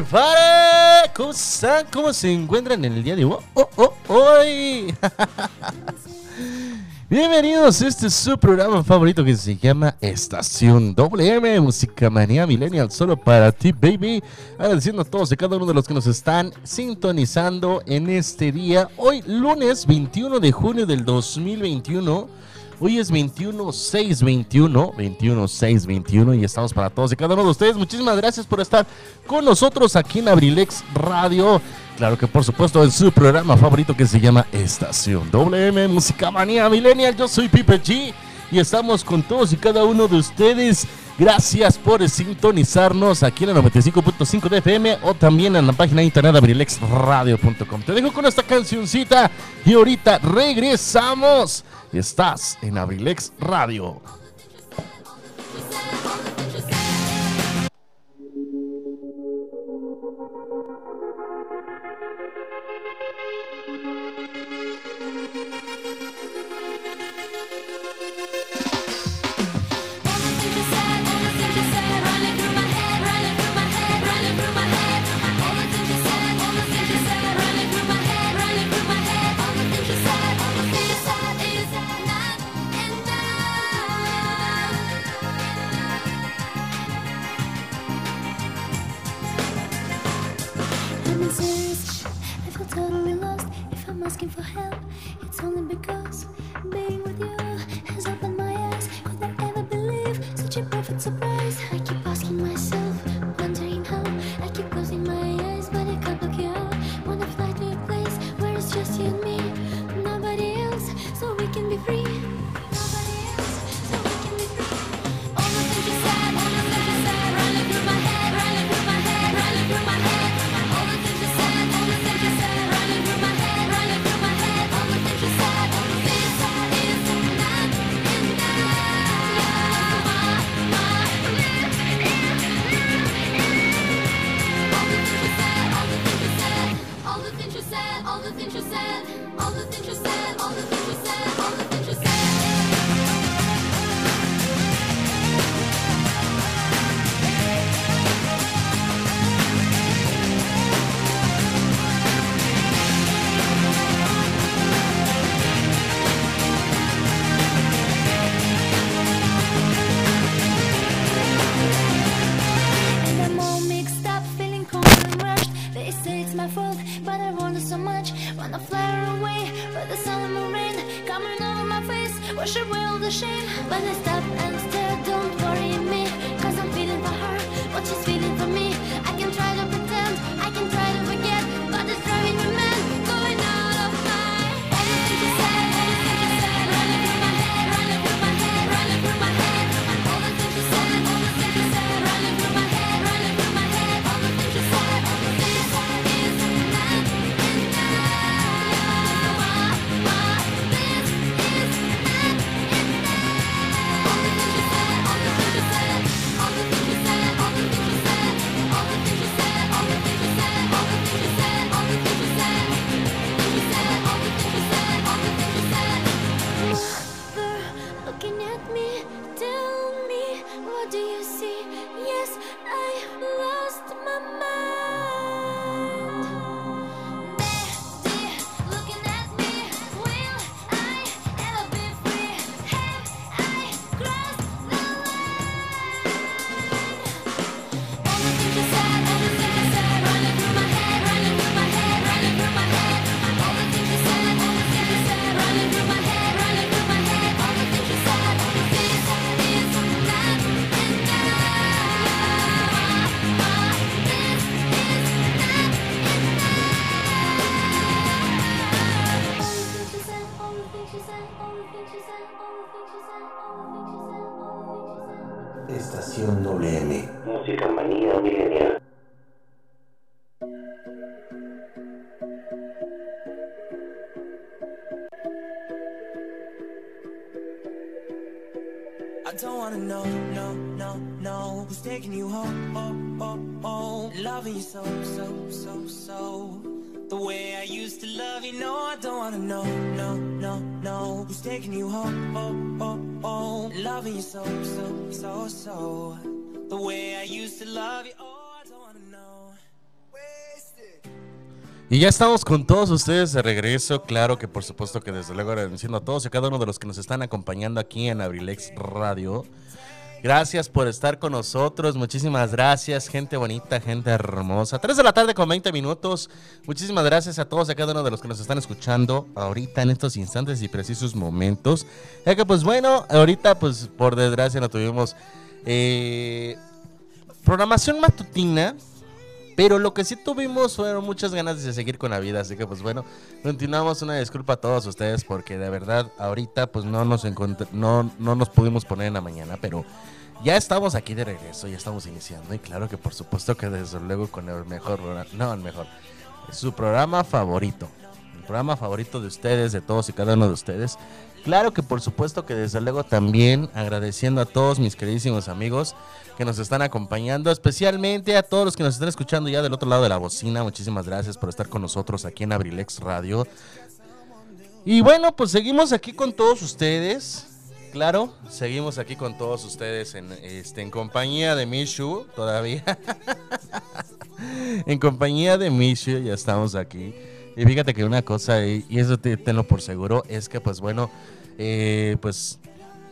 prepare. ¿Cómo, ¿Cómo se encuentran en el día de hoy? Oh, oh, hoy. Bienvenidos, este su programa favorito que se llama Estación WM, Música Manía Millennial, solo para ti, baby. Agradeciendo a todos y cada uno de los que nos están sintonizando en este día, hoy lunes 21 de junio del 2021. Hoy es 21-6-21, 21-6-21 y estamos para todos y cada uno de ustedes. Muchísimas gracias por estar con nosotros aquí en Abrilex Radio. Claro que por supuesto en su programa favorito que se llama Estación WM Música Manía Millennial. Yo soy Pipe G y estamos con todos y cada uno de ustedes. Gracias por sintonizarnos aquí en la 95.5 de FM o también en la página de internet abrilexradio.com. Te dejo con esta cancioncita y ahorita regresamos. Estás en Abrilex Radio. I'm asking for help. It's only because being Y ya estamos con todos ustedes de regreso. Claro que por supuesto que desde luego agradeciendo a todos y a cada uno de los que nos están acompañando aquí en Abrilex Radio. Gracias por estar con nosotros. Muchísimas gracias, gente bonita, gente hermosa. 3 de la tarde con 20 minutos. Muchísimas gracias a todos y a cada uno de los que nos están escuchando ahorita en estos instantes y precisos momentos. Ya que pues bueno, ahorita pues por desgracia no tuvimos eh, programación matutina. Pero lo que sí tuvimos fueron muchas ganas de seguir con la vida, así que pues bueno, continuamos una disculpa a todos ustedes porque de verdad ahorita pues no nos no, no nos pudimos poner en la mañana, pero ya estamos aquí de regreso, ya estamos iniciando y claro que por supuesto que desde luego con el mejor no el mejor, su programa favorito, el programa favorito de ustedes, de todos y cada uno de ustedes. Claro que por supuesto que desde luego también agradeciendo a todos mis queridísimos amigos que nos están acompañando, especialmente a todos los que nos están escuchando ya del otro lado de la bocina. Muchísimas gracias por estar con nosotros aquí en Abrilex Radio. Y bueno, pues seguimos aquí con todos ustedes. Claro, seguimos aquí con todos ustedes en, este, en compañía de Mishu todavía. en compañía de Mishu ya estamos aquí. Y fíjate que una cosa, y, eso te- tenlo por seguro, es que pues bueno, eh, pues,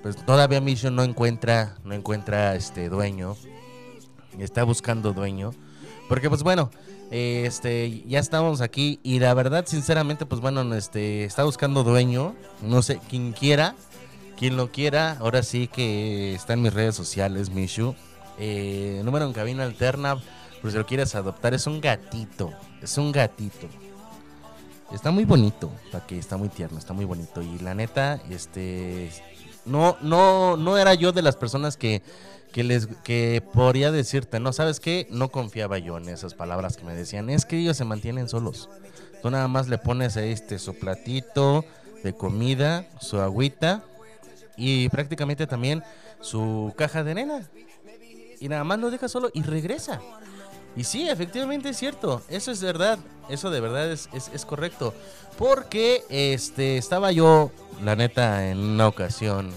pues todavía Mishu no encuentra, no encuentra este dueño. Está buscando dueño. Porque pues bueno, este, ya estamos aquí y la verdad, sinceramente, pues bueno, este, está buscando dueño. No sé, quien quiera, quien lo quiera, ahora sí que está en mis redes sociales, Mishu. Eh, número en cabina alterna, por si lo quieres adoptar, es un gatito, es un gatito. Está muy bonito, para que está muy tierno, está muy bonito. Y la neta, este, no, no, no era yo de las personas que, que les, que podría decirte, no, ¿sabes qué? No confiaba yo en esas palabras que me decían. Es que ellos se mantienen solos. Tú nada más le pones este, su platito de comida, su agüita y prácticamente también su caja de arena. Y nada más lo deja solo y regresa. Y sí, efectivamente es cierto. Eso es verdad. Eso de verdad es, es, correcto. Porque este estaba yo, la neta, en una ocasión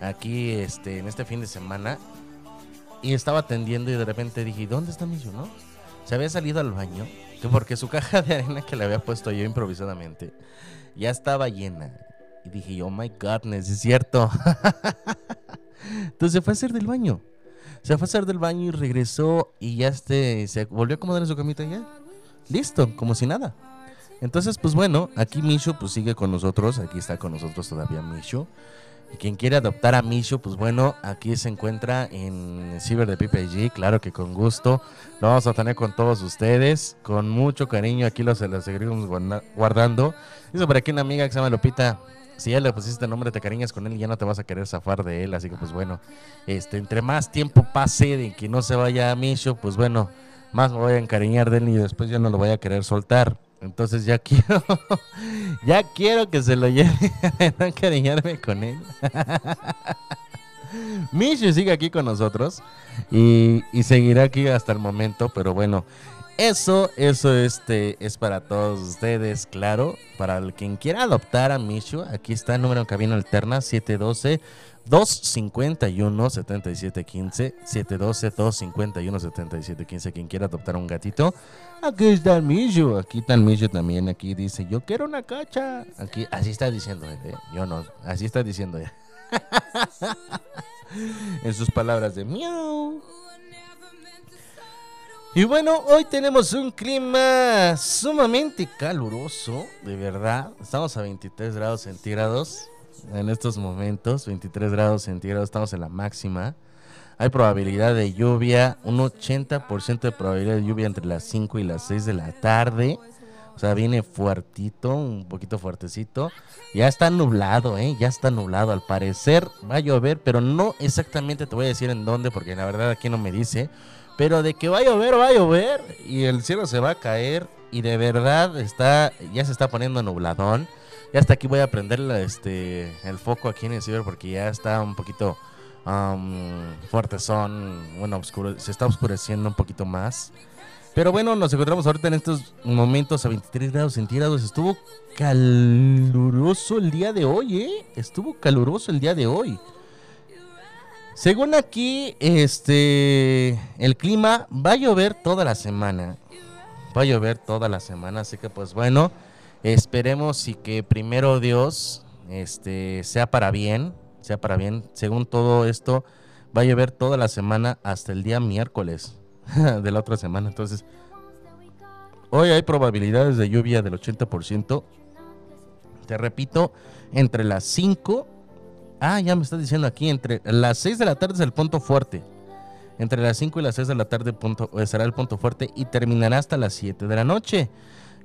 aquí este, en este fin de semana. Y estaba atendiendo y de repente dije, ¿dónde está Miyu, no? Se había salido al baño. Que porque su caja de arena que le había puesto yo improvisadamente ya estaba llena. Y dije, oh my godness, es cierto. Entonces fue a hacer del baño. Se fue a hacer del baño y regresó y ya este, se volvió a acomodar en su camita ya. Listo, como si nada. Entonces, pues bueno, aquí Mishu pues sigue con nosotros, aquí está con nosotros todavía Mishu. Y quien quiere adoptar a Mishu, pues bueno, aquí se encuentra en Ciber de PPG, claro que con gusto. Lo vamos a tener con todos ustedes, con mucho cariño, aquí lo, se lo seguiremos guarda- guardando. Dice por aquí una amiga que se llama Lupita, si ya le pusiste nombre, te cariñas con él y ya no te vas a querer zafar de él. Así que pues bueno, este, entre más tiempo pase de que no se vaya a Mishu, pues bueno, más me voy a encariñar de él y después ya no lo voy a querer soltar. Entonces ya quiero, ya quiero que se lo lleve a encariñarme con él. Mishu sigue aquí con nosotros y, y seguirá aquí hasta el momento, pero bueno, eso, eso este, es para todos ustedes, claro. Para el quien quiera adoptar a Mishu, aquí está el número en cabina alterna 712 251 7715 712 251 7715 quien quiera adoptar un gatito aquí está el Mishu aquí está el Mishu también aquí dice yo quiero una cacha aquí así está diciendo ¿eh? yo no así está diciendo ella en sus palabras de miau y bueno, hoy tenemos un clima sumamente caluroso, de verdad. Estamos a 23 grados centígrados en estos momentos, 23 grados centígrados, estamos en la máxima. Hay probabilidad de lluvia, un 80% de probabilidad de lluvia entre las 5 y las 6 de la tarde. O sea, viene fuertito, un poquito fuertecito. Ya está nublado, ¿eh? Ya está nublado. Al parecer va a llover, pero no exactamente te voy a decir en dónde, porque la verdad aquí no me dice. Pero de que va a llover, va a llover. Y el cielo se va a caer. Y de verdad está, ya se está poniendo nubladón. Ya hasta aquí voy a prender este, el foco aquí en el ciber porque ya está un poquito um, fuertezón. Bueno, oscuro- se está oscureciendo un poquito más. Pero bueno, nos encontramos ahorita en estos momentos a 23 grados centígrados. Estuvo caluroso el día de hoy, ¿eh? Estuvo caluroso el día de hoy. Según aquí, este, el clima va a llover toda la semana. Va a llover toda la semana, así que pues bueno, esperemos y que primero Dios, este, sea para bien, sea para bien. Según todo esto, va a llover toda la semana hasta el día miércoles de la otra semana. Entonces, hoy hay probabilidades de lluvia del 80%. Te repito, entre las 5 Ah, ya me está diciendo aquí, entre las 6 de la tarde es el punto fuerte. Entre las 5 y las 6 de la tarde eh, será el punto fuerte y terminará hasta las 7 de la noche.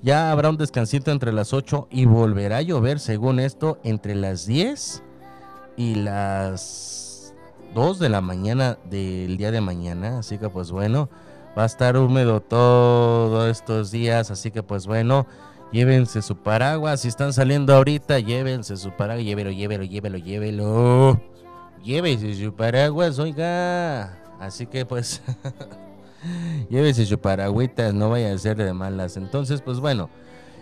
Ya habrá un descansito entre las 8 y volverá a llover, según esto, entre las 10 y las 2 de la mañana del día de mañana. Así que pues bueno, va a estar húmedo todos estos días. Así que pues bueno, Llévense su paraguas. Si están saliendo ahorita, llévense su paraguas. Llévelo, llévelo, llévelo, llévelo. Llévese su paraguas, oiga. Así que pues, llévese su paragüitas, no vaya a ser de malas. Entonces, pues bueno,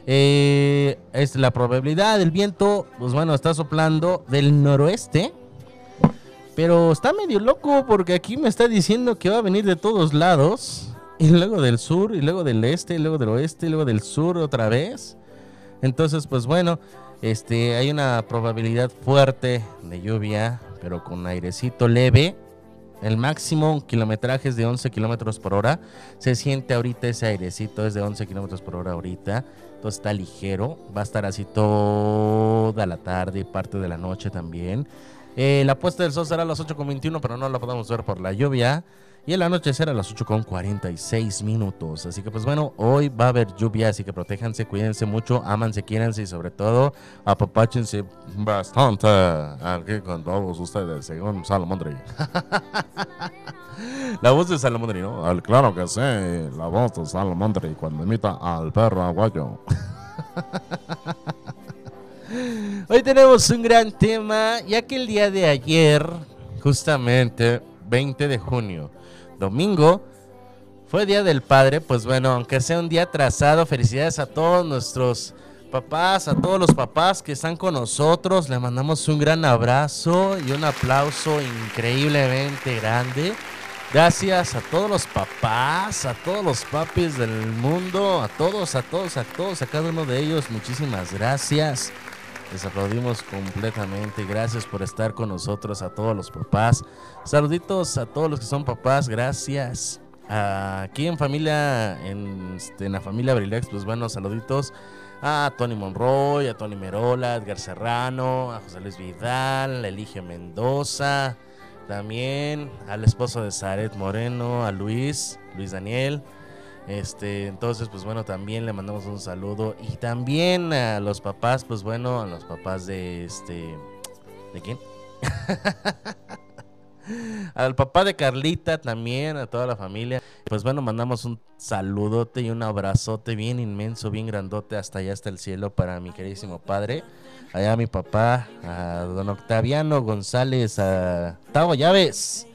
eh, es la probabilidad del viento, pues bueno, está soplando del noroeste. Pero está medio loco porque aquí me está diciendo que va a venir de todos lados. Y luego del sur, y luego del este, y luego del oeste, y luego del sur otra vez. Entonces, pues bueno, este, hay una probabilidad fuerte de lluvia, pero con airecito leve. El máximo kilometraje es de 11 kilómetros por hora. Se siente ahorita ese airecito, es de 11 kilómetros por hora ahorita. Entonces está ligero. Va a estar así toda la tarde y parte de la noche también. Eh, la puesta del sol será a las 8.21, pero no la podemos ver por la lluvia. Y el anochecer a las 8.46 minutos. Así que pues bueno, hoy va a haber lluvia, así que protéjanse, cuídense mucho, ámanse, quiéranse y sobre todo apapáchense bastante aquí con todos ustedes, según Salomondri. la voz de Salomondri, ¿no? Al- claro que sí, la voz de Salomondri cuando imita al perro aguayo. Hoy tenemos un gran tema, ya que el día de ayer, justamente 20 de junio, domingo, fue Día del Padre, pues bueno, aunque sea un día atrasado, felicidades a todos nuestros papás, a todos los papás que están con nosotros, le mandamos un gran abrazo y un aplauso increíblemente grande. Gracias a todos los papás, a todos los papis del mundo, a todos, a todos, a todos, a cada uno de ellos, muchísimas gracias. Les aplaudimos completamente. Gracias por estar con nosotros, a todos los papás. Saluditos a todos los que son papás. Gracias. Aquí en familia, en, este, en la familia Brilex, pues bueno, saluditos a Tony Monroy, a Tony Merola, a Edgar Serrano, a José Luis Vidal, a Eligio Mendoza, también al esposo de Zaret Moreno, a Luis, Luis Daniel. Este, entonces, pues bueno, también le mandamos un saludo. Y también a los papás, pues bueno, a los papás de este. ¿De quién? Al papá de Carlita también, a toda la familia. Pues bueno, mandamos un saludote y un abrazote bien inmenso, bien grandote hasta allá, hasta el cielo para mi queridísimo padre. Allá mi papá, a don Octaviano González, a Tavo Llaves.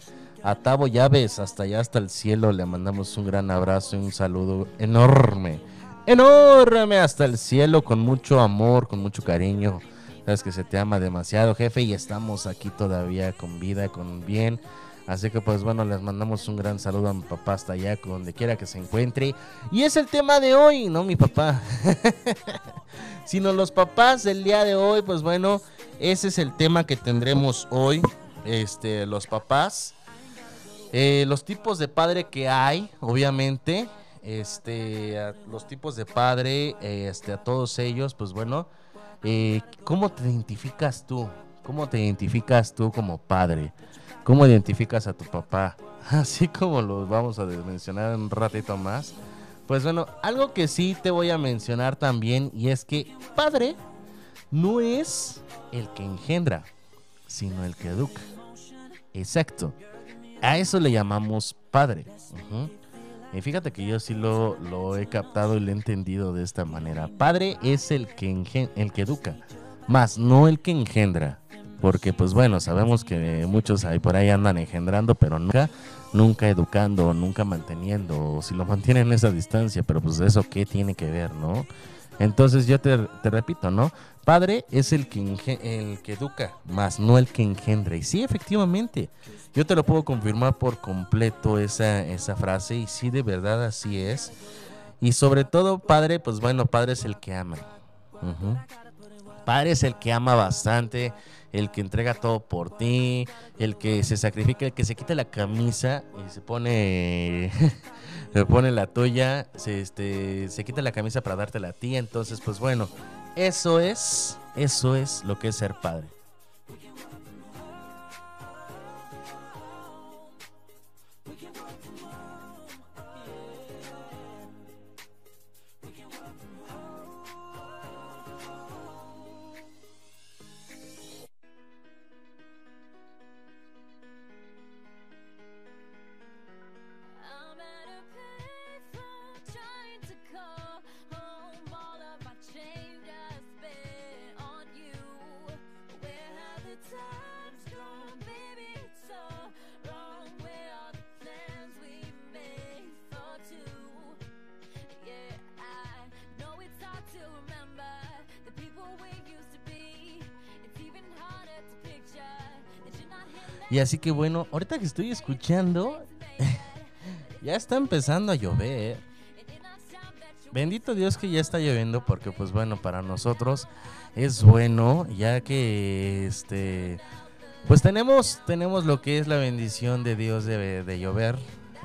A Tavo Llaves, hasta allá, hasta el cielo, le mandamos un gran abrazo y un saludo enorme. Enorme hasta el cielo, con mucho amor, con mucho cariño. Sabes que se te ama demasiado, jefe, y estamos aquí todavía con vida, con bien. Así que pues bueno, les mandamos un gran saludo a mi papá hasta allá, donde quiera que se encuentre. Y es el tema de hoy, no mi papá. Sino los papás del día de hoy, pues bueno, ese es el tema que tendremos hoy. Este, los papás. Eh, los tipos de padre que hay, obviamente. Este, los tipos de padre, eh, este, a todos ellos, pues bueno. Eh, ¿Cómo te identificas tú? ¿Cómo te identificas tú como padre? ¿Cómo identificas a tu papá? Así como los vamos a mencionar un ratito más. Pues bueno, algo que sí te voy a mencionar también y es que padre no es el que engendra, sino el que educa. Exacto. A eso le llamamos padre. Y fíjate que yo sí lo, lo he captado y lo he entendido de esta manera. Padre es el que, el que educa, más no el que engendra. Porque pues bueno, sabemos que muchos ahí por ahí andan engendrando, pero nunca, nunca educando, nunca manteniendo, o si lo mantienen a esa distancia, pero pues eso qué tiene que ver, ¿no? Entonces yo te, te repito, ¿no? Padre es el que, el que educa, más no el que engendra. Y sí, efectivamente, yo te lo puedo confirmar por completo esa, esa frase y sí, de verdad así es. Y sobre todo, padre, pues bueno, padre es el que ama. Padre es el que ama bastante, el que entrega todo por ti, el que se sacrifica, el que se quita la camisa y se pone, se pone la tuya, se, este, se quita la camisa para dártela a ti. Entonces, pues bueno, eso es, eso es lo que es ser padre. Y así que bueno, ahorita que estoy escuchando, ya está empezando a llover. Bendito Dios que ya está lloviendo porque pues bueno, para nosotros es bueno ya que este pues tenemos tenemos lo que es la bendición de Dios de, de llover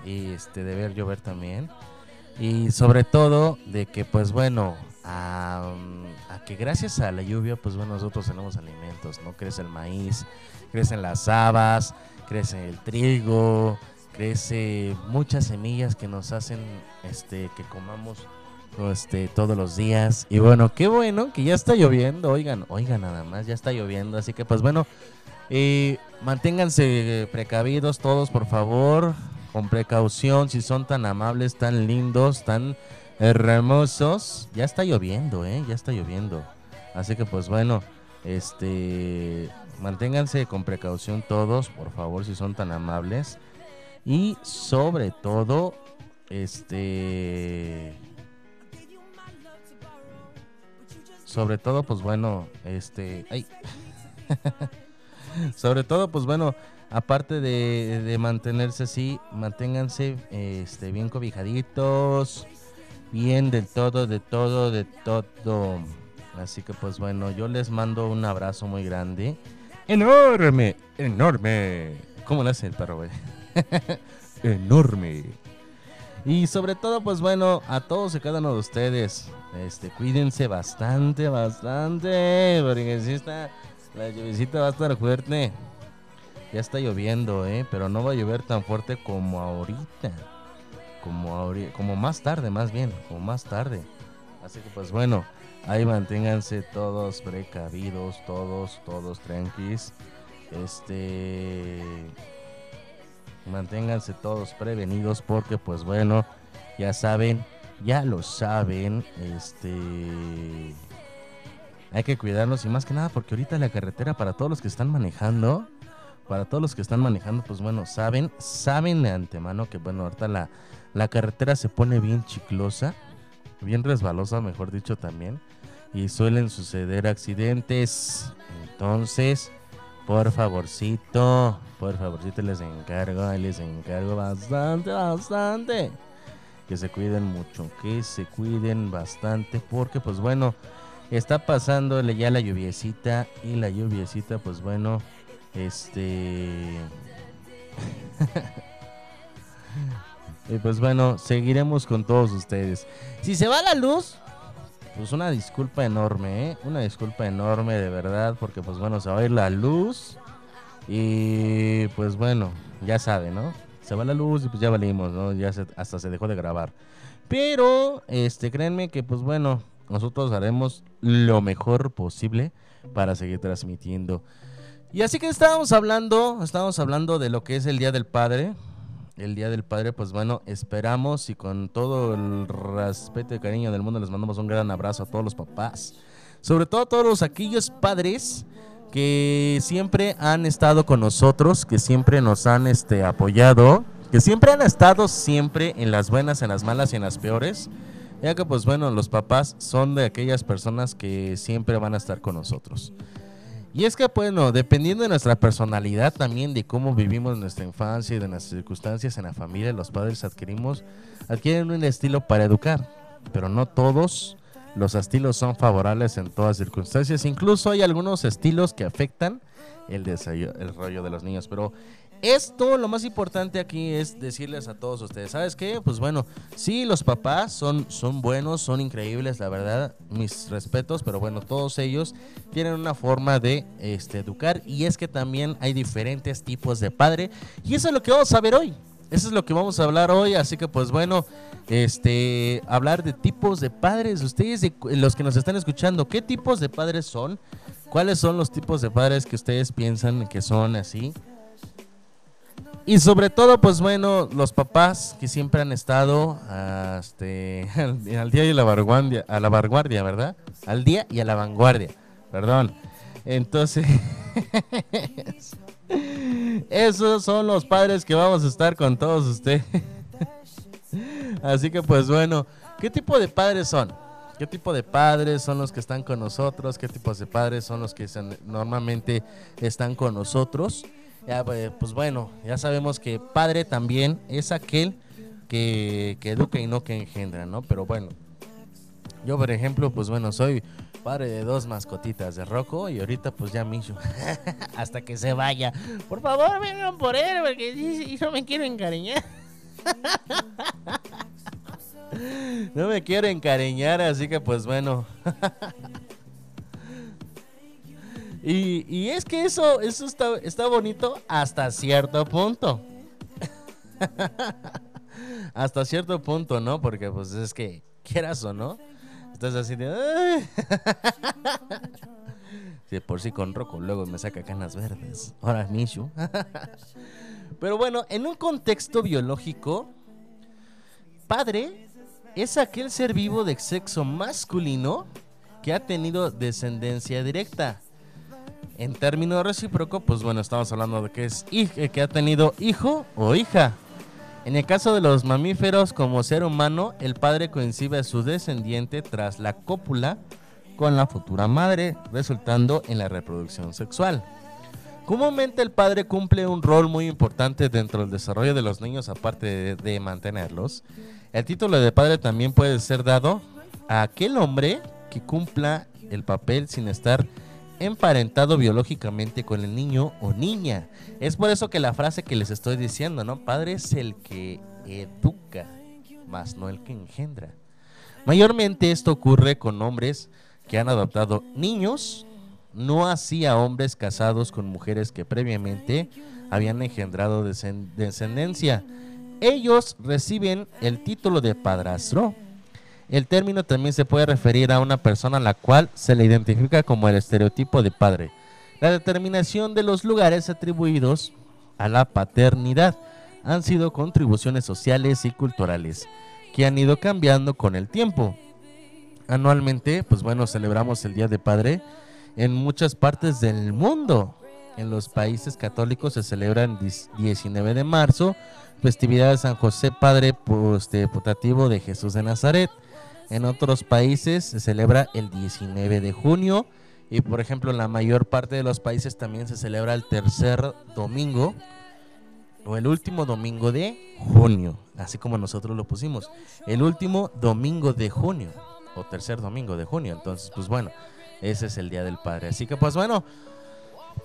y este de ver llover también y sobre todo de que pues bueno a, que gracias a la lluvia pues bueno nosotros tenemos alimentos, no crece el maíz, crecen las habas, crece el trigo, crece muchas semillas que nos hacen este que comamos este todos los días. Y bueno qué bueno que ya está lloviendo. Oigan oigan nada más ya está lloviendo. Así que pues bueno eh, manténganse precavidos todos por favor con precaución. Si son tan amables tan lindos tan hermosos. Ya está lloviendo eh ya está lloviendo. Así que pues bueno este manténganse con precaución todos por favor si son tan amables. Y sobre todo este sobre todo pues bueno este ay sobre todo pues bueno aparte de, de mantenerse así manténganse este bien cobijaditos bien del todo de todo de todo. Así que pues bueno yo les mando un abrazo muy grande. Enorme enorme. Cómo le hace el perro güey enorme. Y sobre todo, pues bueno, a todos y cada uno de ustedes, este, cuídense bastante, bastante, porque si está, la lluviecita va a estar fuerte. Ya está lloviendo, eh, pero no va a llover tan fuerte como ahorita, como ahori- como más tarde, más bien, como más tarde. Así que pues bueno, ahí manténganse todos precavidos, todos, todos tranquis. Este, manténganse todos prevenidos porque pues bueno, ya saben, ya lo saben, este hay que cuidarnos y más que nada porque ahorita la carretera para todos los que están manejando, para todos los que están manejando, pues bueno, saben, saben de antemano que bueno, ahorita la, la carretera se pone bien chiclosa, bien resbalosa, mejor dicho también, y suelen suceder accidentes. Entonces, por favorcito, por favorcito les encargo, les encargo bastante, bastante. Que se cuiden mucho, que se cuiden bastante, porque pues bueno, está pasando ya la lluviecita y la lluviecita pues bueno, este... y pues bueno, seguiremos con todos ustedes. Si se va la luz, pues una disculpa enorme, ¿eh? Una disculpa enorme de verdad, porque pues bueno, se va a ir la luz. Y pues bueno, ya sabe, ¿no? Se va la luz y pues ya valimos, ¿no? Ya se- hasta se dejó de grabar. Pero, este, créanme que, pues bueno, nosotros haremos lo mejor posible para seguir transmitiendo. Y así que estábamos hablando, estábamos hablando de lo que es el Día del Padre. El Día del Padre, pues bueno, esperamos y con todo el respeto y cariño del mundo les mandamos un gran abrazo a todos los papás. Sobre todo a todos los, aquellos padres que siempre han estado con nosotros, que siempre nos han este, apoyado, que siempre han estado siempre en las buenas, en las malas y en las peores. Ya que pues bueno, los papás son de aquellas personas que siempre van a estar con nosotros. Y es que bueno, dependiendo de nuestra personalidad también, de cómo vivimos nuestra infancia y de las circunstancias en la familia, los padres adquirimos, adquieren un estilo para educar. Pero no todos los estilos son favorables en todas circunstancias. Incluso hay algunos estilos que afectan el desarrollo de los niños. Pero esto, lo más importante aquí es decirles a todos ustedes, ¿sabes qué? Pues bueno, sí, los papás son, son buenos, son increíbles, la verdad, mis respetos, pero bueno, todos ellos tienen una forma de este, educar y es que también hay diferentes tipos de padre y eso es lo que vamos a ver hoy. Eso es lo que vamos a hablar hoy, así que pues bueno, este, hablar de tipos de padres, ustedes, de- los que nos están escuchando, ¿qué tipos de padres son? ¿Cuáles son los tipos de padres que ustedes piensan que son así? Y sobre todo, pues bueno, los papás que siempre han estado ah, este, al, día y a la vanguardia, a la vanguardia, ¿verdad? Al día y a la vanguardia, perdón. Entonces, esos son los padres que vamos a estar con todos ustedes. Así que pues bueno, ¿qué tipo de padres son? ¿Qué tipo de padres son los que están con nosotros? ¿Qué tipos de padres son los que normalmente están con nosotros? Ya, pues, pues bueno, ya sabemos que padre también es aquel que, educa y no que engendra, ¿no? Pero bueno, yo por ejemplo, pues bueno, soy padre de dos mascotitas de Rocco y ahorita pues ya Mishu, hasta que se vaya. Por favor, vengan por él, porque no me quiero encariñar. No me quiero encariñar, así que pues bueno. Y, y es que eso, eso está, bonito hasta cierto punto. hasta cierto punto, ¿no? Porque pues es que, quieras o no, estás así de... Sí, por sí con Rocco luego me saca canas verdes. Ahora Mishu. Pero bueno, en un contexto biológico, padre es aquel ser vivo de sexo masculino que ha tenido descendencia directa. En términos recíproco, pues bueno, estamos hablando de que es hij- que ha tenido hijo o hija. En el caso de los mamíferos, como ser humano, el padre coincide a su descendiente tras la cópula con la futura madre, resultando en la reproducción sexual. Comúnmente el padre cumple un rol muy importante dentro del desarrollo de los niños aparte de, de mantenerlos. El título de padre también puede ser dado a aquel hombre que cumpla el papel sin estar emparentado biológicamente con el niño o niña. Es por eso que la frase que les estoy diciendo, ¿no? Padre es el que educa, más no el que engendra. Mayormente esto ocurre con hombres que han adoptado niños, no así a hombres casados con mujeres que previamente habían engendrado descen- descendencia. Ellos reciben el título de padrastro. El término también se puede referir a una persona a la cual se le identifica como el estereotipo de padre. La determinación de los lugares atribuidos a la paternidad han sido contribuciones sociales y culturales que han ido cambiando con el tiempo. Anualmente, pues bueno, celebramos el Día de Padre en muchas partes del mundo. En los países católicos se celebran 19 de marzo, festividad de San José Padre putativo de Jesús de Nazaret. En otros países se celebra el 19 de junio y por ejemplo la mayor parte de los países también se celebra el tercer domingo o el último domingo de junio, así como nosotros lo pusimos, el último domingo de junio o tercer domingo de junio. Entonces, pues bueno, ese es el Día del Padre. Así que pues bueno,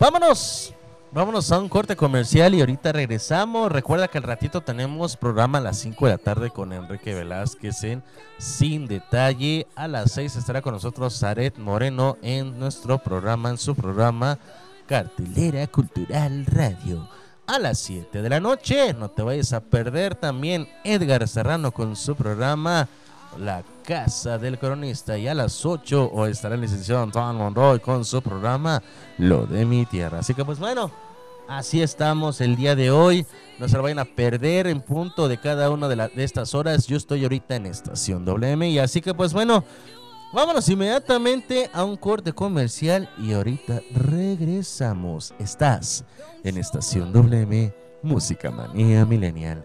vámonos. Vámonos a un corte comercial y ahorita regresamos. Recuerda que al ratito tenemos programa a las 5 de la tarde con Enrique Velázquez en Sin Detalle. A las 6 estará con nosotros Zaret Moreno en nuestro programa, en su programa Cartelera Cultural Radio. a las 7 de la noche. No te vayas a perder también Edgar Serrano con su programa La Casa del Cronista. Y a las 8 o estará el licenciado Antoine Monroy con su programa Lo de mi tierra. Así que pues bueno, así estamos el día de hoy. No se lo vayan a perder en punto de cada una de, la- de estas horas. Yo estoy ahorita en estación WM. Y así que pues bueno, vámonos inmediatamente a un corte comercial. Y ahorita regresamos. Estás en estación WM, Música Manía Millennial.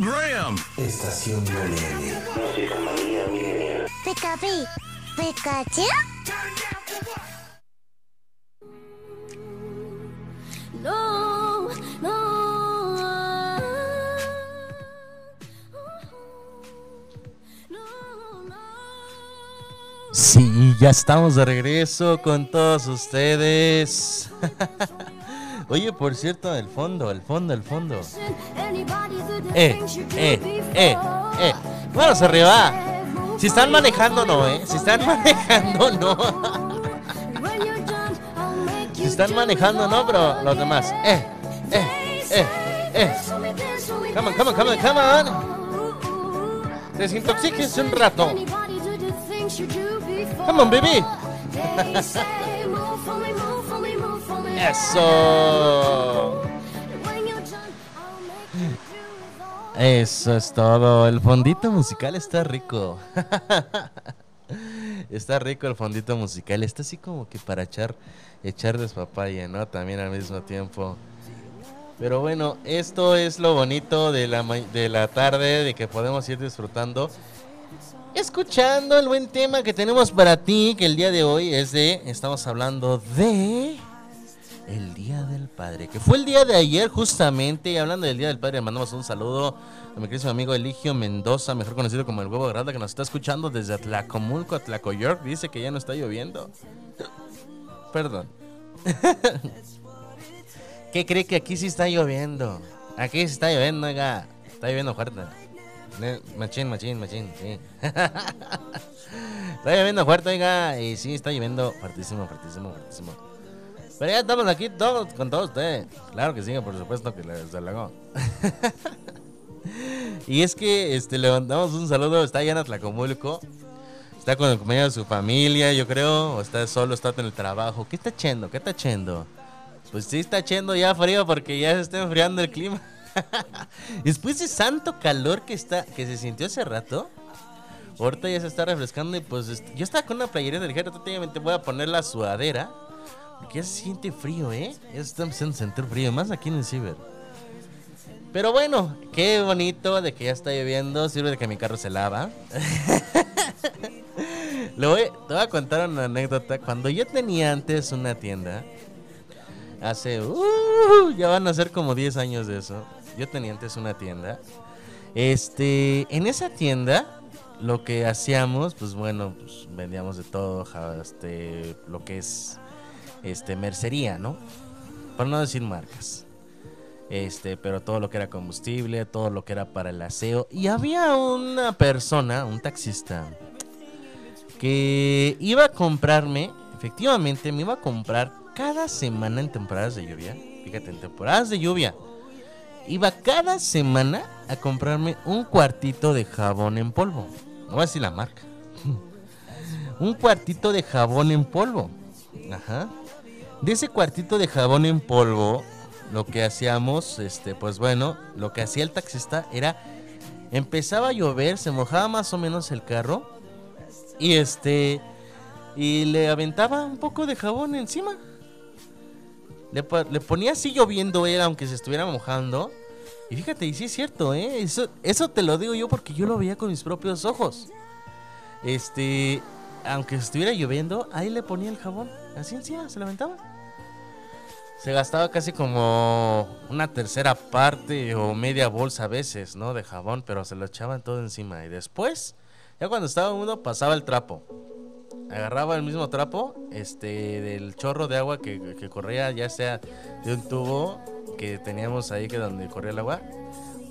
Program. Estación WM. Música manía milenial. Pikachu, Pikachu. No, Sí, ya estamos de regreso con todos ustedes. Oye, por cierto, el fondo, el fondo, el fondo. Eh, eh, eh, eh. Manos arriba. Si están manejando, no, eh. Si están manejando, no. Si están manejando, no, pero los demás. Eh, eh, eh, eh. Come on, come on, come on, come on. Desintoxíquense un rato. Come on, baby. Eso. Eso es todo. El fondito musical está rico. está rico el fondito musical. Está así como que para echar, echar despapaya, ¿no? También al mismo tiempo. Pero bueno, esto es lo bonito de la, de la tarde, de que podemos ir disfrutando. Escuchando el buen tema que tenemos para ti, que el día de hoy es de, estamos hablando de el Día del Padre, que fue el día de ayer justamente, y hablando del Día del Padre, mandamos un saludo a mi querido amigo Eligio Mendoza, mejor conocido como el Huevo Grande, que nos está escuchando desde Atlacomulco, Atlacoyork, dice que ya no está lloviendo. Perdón. ¿Qué cree que aquí sí está lloviendo? Aquí sí está lloviendo, oiga. Está lloviendo fuerte. Machín, machín, machín, sí. está lloviendo fuerte, oiga. Y sí, está lloviendo fuertísimo, fuertísimo, fuertísimo. Pero ya estamos aquí todos con todos ustedes. Claro que sí, por supuesto que desde luego. y es que este, le mandamos un saludo. Está allá en Atlacomulco. Está con el compañero de su familia, yo creo. O está solo, está en el trabajo. ¿Qué está echando? ¿Qué está echando? Pues sí, está echando ya frío porque ya se está enfriando el clima. Después de santo calor que está que se sintió hace rato, ahorita ya se está refrescando y pues yo estaba con una playerita ligera, totalmente voy a poner la sudadera porque ya se siente frío, ¿eh? Ya se está empezando a sentir frío, más aquí en el ciber. Pero bueno, qué bonito de que ya está lloviendo, sirve de que mi carro se lava. Le voy, te voy a contar una anécdota. Cuando yo tenía antes una tienda, hace, uh, ya van a ser como 10 años de eso. Yo tenía antes una tienda. Este, en esa tienda, lo que hacíamos, pues bueno, pues vendíamos de todo, este, lo que es, este, mercería, ¿no? Por no decir marcas. Este, pero todo lo que era combustible, todo lo que era para el aseo. Y había una persona, un taxista, que iba a comprarme, efectivamente me iba a comprar cada semana en temporadas de lluvia. Fíjate, en temporadas de lluvia. Iba cada semana a comprarme un cuartito de jabón en polvo. No voy a decir la marca. un cuartito de jabón en polvo. Ajá. De ese cuartito de jabón en polvo, lo que hacíamos, este, pues bueno, lo que hacía el taxista era empezaba a llover, se mojaba más o menos el carro y este y le aventaba un poco de jabón encima. Le, le ponía así lloviendo él, aunque se estuviera mojando. Y fíjate, y sí es cierto, ¿eh? Eso, eso te lo digo yo porque yo lo veía con mis propios ojos. Este, aunque estuviera lloviendo, ahí le ponía el jabón, así encima, se lo aventaba. Se gastaba casi como una tercera parte o media bolsa a veces, ¿no? De jabón, pero se lo echaban todo encima. Y después, ya cuando estaba húmedo, pasaba el trapo. Agarraba el mismo trapo, este, del chorro de agua que, que corría, ya sea de un tubo que teníamos ahí que donde corría el agua,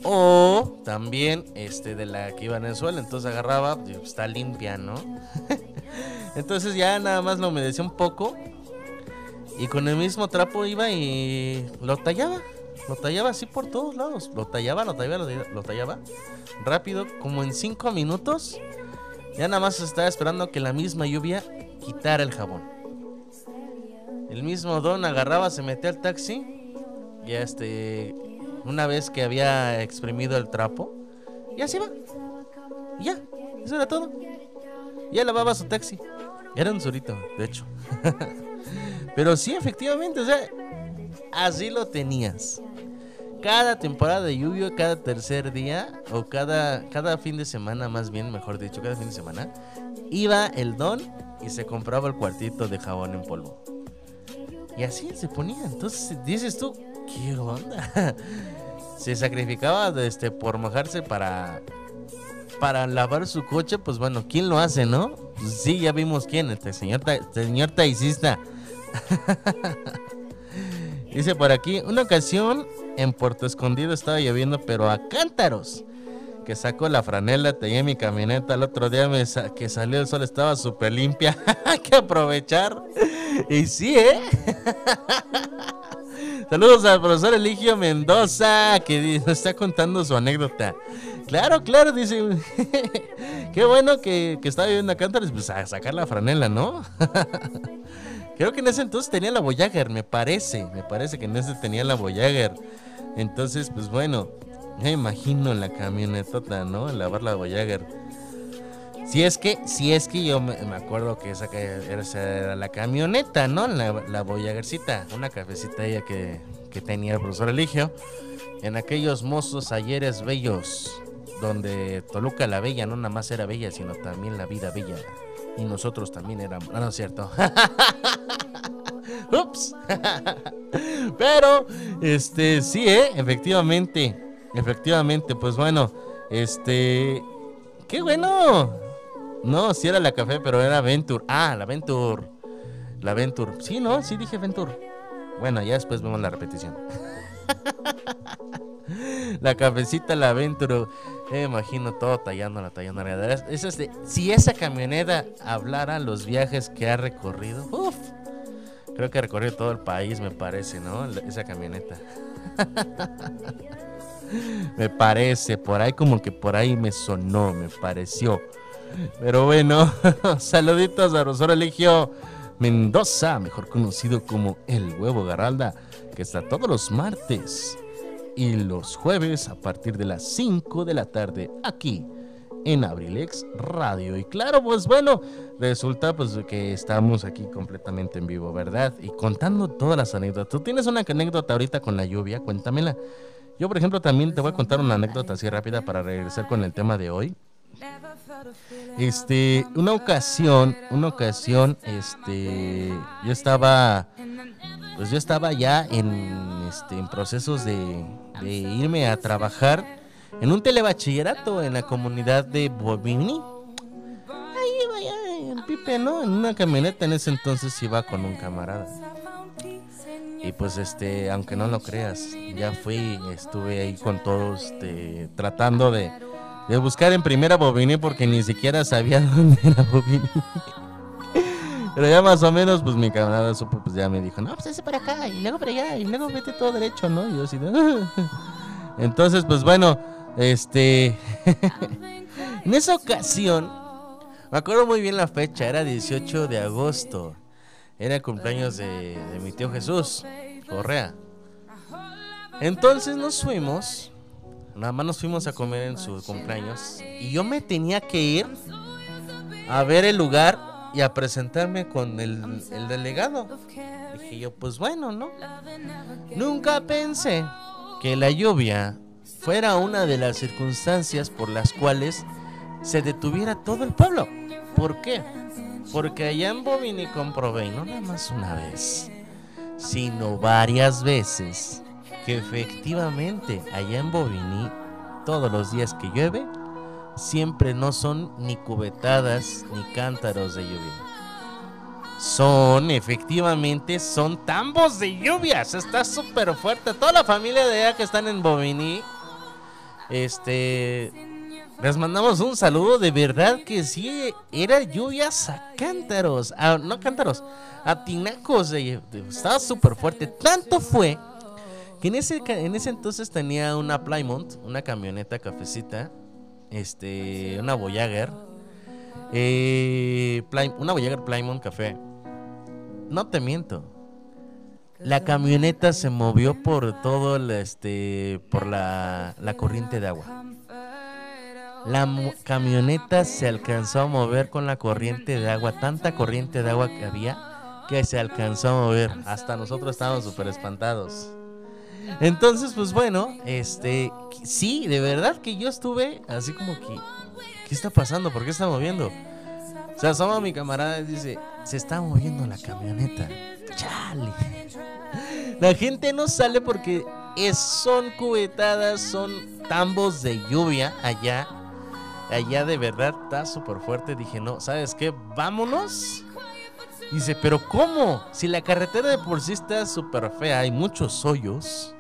o también este de la que iba en el suelo. Entonces agarraba, pues, está limpia, ¿no? Entonces ya nada más lo humedecía un poco Y con el mismo trapo iba y lo tallaba. Lo tallaba así por todos lados. Lo tallaba, lo tallaba, lo, tallaba. Rápido, como en cinco minutos. Ya nada más estaba esperando que la misma lluvia quitara el jabón. El mismo don agarraba, se metía al taxi. Y este. Una vez que había exprimido el trapo, ya se iba. Ya, eso era todo. Ya lavaba su taxi. Era un surito, de hecho. Pero sí, efectivamente, o sea, así lo tenías. Cada temporada de lluvia, cada tercer día, o cada, cada fin de semana, más bien, mejor dicho, cada fin de semana, iba el don y se compraba el cuartito de jabón en polvo. Y así se ponía. Entonces dices tú, ¿qué onda? Se sacrificaba este, por mojarse para, para lavar su coche. Pues bueno, ¿quién lo hace, no? Pues sí, ya vimos quién, este señor, ta- señor. Dice por aquí, una ocasión en Puerto Escondido estaba lloviendo, pero a cántaros. Que sacó la franela, tenía mi camioneta. El otro día me sa- que salió el sol estaba súper limpia. Hay que aprovechar. Y sí, ¿eh? Saludos al profesor Eligio Mendoza, que nos está contando su anécdota. Claro, claro, dice. Qué bueno que, que estaba viviendo a Cántaros, pues a sacar la franela, ¿no? Creo que en ese entonces tenía la Voyager, me parece. Me parece que en ese tenía la Voyager. Entonces, pues bueno, me imagino la camionetota, ¿no? Lavar la Voyager. Si es que, si es que yo me, acuerdo que esa era la camioneta, ¿no? La, la Voyagercita, una cafecita ella que, que tenía el profesor Eligio. En aquellos mozos ayeres bellos, donde Toluca la Bella no nada más era bella, sino también la vida bella. Y nosotros también éramos. No, no es cierto. Ups. Pero, este, sí, ¿eh? Efectivamente. Efectivamente, pues bueno. Este. ¡Qué bueno! No, sí era la café, pero era Venture. Ah, la Venture. La Venture. Sí, ¿no? Sí dije Venture. Bueno, ya después vemos la repetición. la cafecita, la Venture. Me imagino todo tallándola, tallándola. Eso es de, si esa camioneta hablara los viajes que ha recorrido, uff, creo que ha recorrido todo el país, me parece, ¿no? Esa camioneta. me parece, por ahí como que por ahí me sonó, me pareció. Pero bueno, saluditos a Rosario Eligio Mendoza, mejor conocido como El Huevo Garralda, que está todos los martes y los jueves a partir de las 5 de la tarde aquí en Abrilex Radio. Y claro, pues bueno, resulta pues que estamos aquí completamente en vivo, ¿verdad? Y contando todas las anécdotas. ¿Tú tienes una anécdota ahorita con la lluvia? Cuéntamela. Yo, por ejemplo, también te voy a contar una anécdota así rápida para regresar con el tema de hoy. Este, una ocasión, una ocasión, este, yo estaba, pues yo estaba ya en, este, en procesos de, irme a trabajar en un telebachillerato en la comunidad de Bobigny. Ahí iba ya en Pipe, ¿no? En una camioneta en ese entonces iba con un camarada. Y pues este, aunque no lo creas, ya fui, estuve ahí con todos, este, tratando de, de buscar en primera Bobigny porque ni siquiera sabía dónde era Bobigny. Pero ya más o menos, pues mi camarada supo, pues ya me dijo, no, pues ese para acá, y luego para allá, y luego vete todo derecho, ¿no? Y yo así de... Entonces, pues bueno, este... en esa ocasión, me acuerdo muy bien la fecha, era 18 de agosto. Era cumpleaños de, de mi tío Jesús, Correa. Entonces nos fuimos, nada más nos fuimos a comer en su cumpleaños. Y yo me tenía que ir a ver el lugar y a presentarme con el, el delegado. Dije yo, pues bueno, ¿no? Nunca pensé que la lluvia fuera una de las circunstancias por las cuales se detuviera todo el pueblo. ¿Por qué? Porque allá en Bobini comprobé, no nada más una vez, sino varias veces, que efectivamente allá en Bobini, todos los días que llueve, siempre no son ni cubetadas ni cántaros de lluvia. Son, efectivamente, son tambos de lluvias. Está súper fuerte. Toda la familia de allá que están en Bobini, este, Les mandamos un saludo, de verdad que sí, era lluvias a cántaros, a- no cántaros, a tinacos, estaba súper fuerte. Tanto fue que en ese, en ese entonces tenía una Plymouth, una camioneta cafecita, este, una Voyager, eh, una Voyager Plymouth café. No te miento. La camioneta se movió por todo el, este, por la, la corriente de agua. La camioneta se alcanzó a mover con la corriente de agua, tanta corriente de agua que había que se alcanzó a mover. Hasta nosotros estábamos súper espantados. Entonces, pues bueno, este, sí, de verdad que yo estuve así como que, ¿qué está pasando? ¿Por qué está moviendo? Se asoma mi camarada y dice, se está moviendo la camioneta. Chale. La gente no sale porque son cubetadas, son tambos de lluvia allá. Allá de verdad está súper fuerte. Dije, no, ¿sabes qué? Vámonos. Dice, pero ¿cómo? Si la carretera de por sí está súper fea, hay muchos hoyos.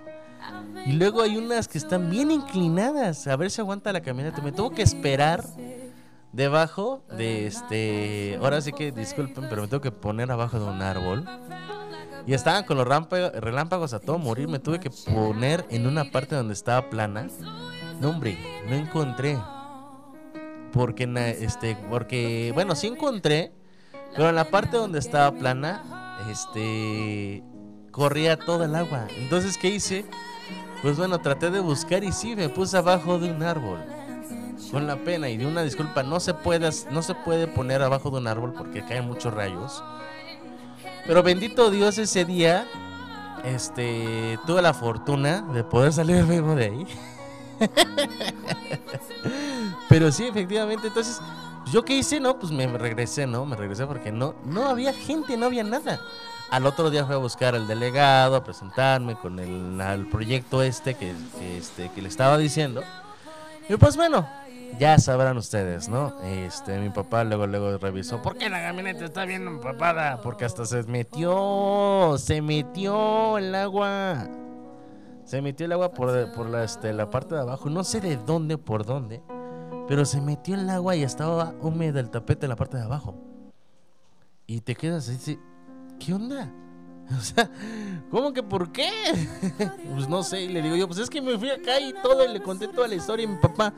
Y luego hay unas que están bien inclinadas. A ver si aguanta la camioneta. Me tengo que esperar debajo de este. Ahora sí que disculpen, pero me tengo que poner abajo de un árbol. Y estaban con los relámpagos a todo morir. Me tuve que poner en una parte donde estaba plana. No, hombre, no encontré. Porque, este, porque, bueno, sí encontré. Pero en la parte donde estaba plana, este, corría todo el agua. Entonces, ¿qué hice? Pues bueno, traté de buscar y sí, me puse abajo de un árbol. Con la pena y de una disculpa, no se puede, no se puede poner abajo de un árbol porque caen muchos rayos. Pero bendito Dios ese día, este, tuve la fortuna de poder salir vivo de ahí. Pero sí, efectivamente, entonces, ¿yo qué hice? No, pues me regresé, ¿no? Me regresé porque no, no había gente, no había nada. Al otro día fui a buscar al delegado, a presentarme con el, proyecto este que, que, este que le estaba diciendo. Y pues bueno, ya sabrán ustedes, ¿no? Este, mi papá luego, luego revisó. ¿Por qué la camioneta está bien empapada? Porque hasta se metió, se metió el agua. Se metió el agua por, por la, este, la parte de abajo. No sé de dónde, por dónde. Pero se metió el agua y estaba húmeda el tapete en la parte de abajo. Y te quedas así, sí, ¿qué onda? O sea, ¿cómo que por qué? pues no sé, y le digo yo, pues es que me fui acá y todo, y le conté toda la historia y mi papá,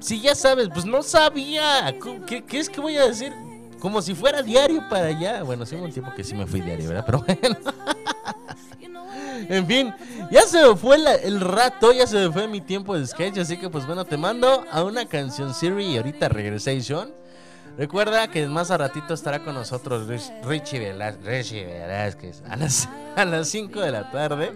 si ya sabes, pues no sabía, ¿Cómo- ¿qué, qué es que voy a decir? Como si fuera diario para allá. Bueno, sí hubo un tiempo que sí me fui diario, ¿verdad? Pero bueno. En fin, ya se me fue el rato, ya se me fue mi tiempo de sketch, así que pues bueno, te mando a una canción Siri y ahorita regresation. Recuerda que más a ratito estará con nosotros Rich- Richie, Velaz- Richie Velázquez a las, a las 5 de la tarde.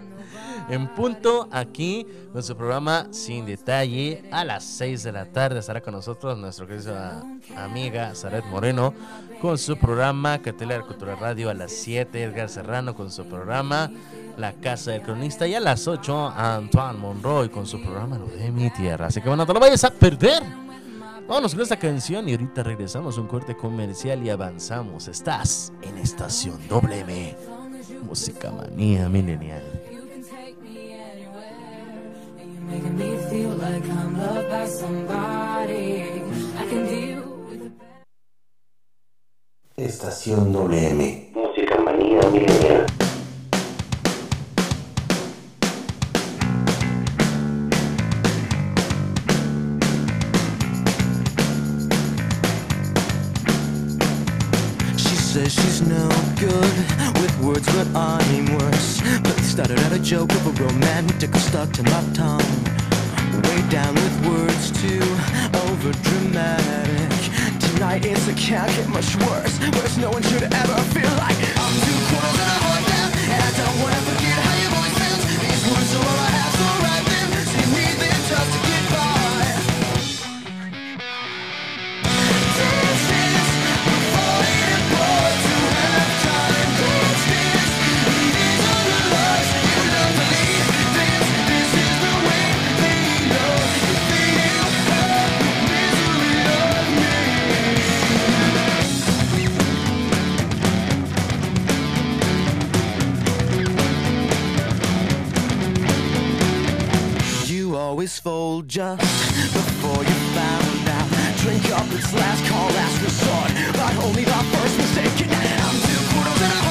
En punto aquí con su programa Sin Detalle. A las 6 de la tarde estará con nosotros nuestra querida amiga Saret Moreno con su programa Catelera Cultura Radio. A las 7 Edgar Serrano con su programa La Casa del Cronista. Y a las 8 Antoine Monroy con su programa Lo de mi Tierra. Así que bueno, no te lo vayas a perder. Vámonos con esta canción y ahorita regresamos a un corte comercial y avanzamos. Estás en Estación WM. Música manía milenial. Estación WM. Música manía milenial. Good with words, but I'm worse. But it started out a joke of a romantic stuck to my tongue. Way down with words too over dramatic. Tonight it's a can't get much worse. Worse, no one should ever feel like I'm too cool and I'm on down. And I don't wanna forget how your voice sounds. These words are all I have, always fold just before you found out. Drink up, it's last call, last resort, but only the first mistaken. I'm too cool to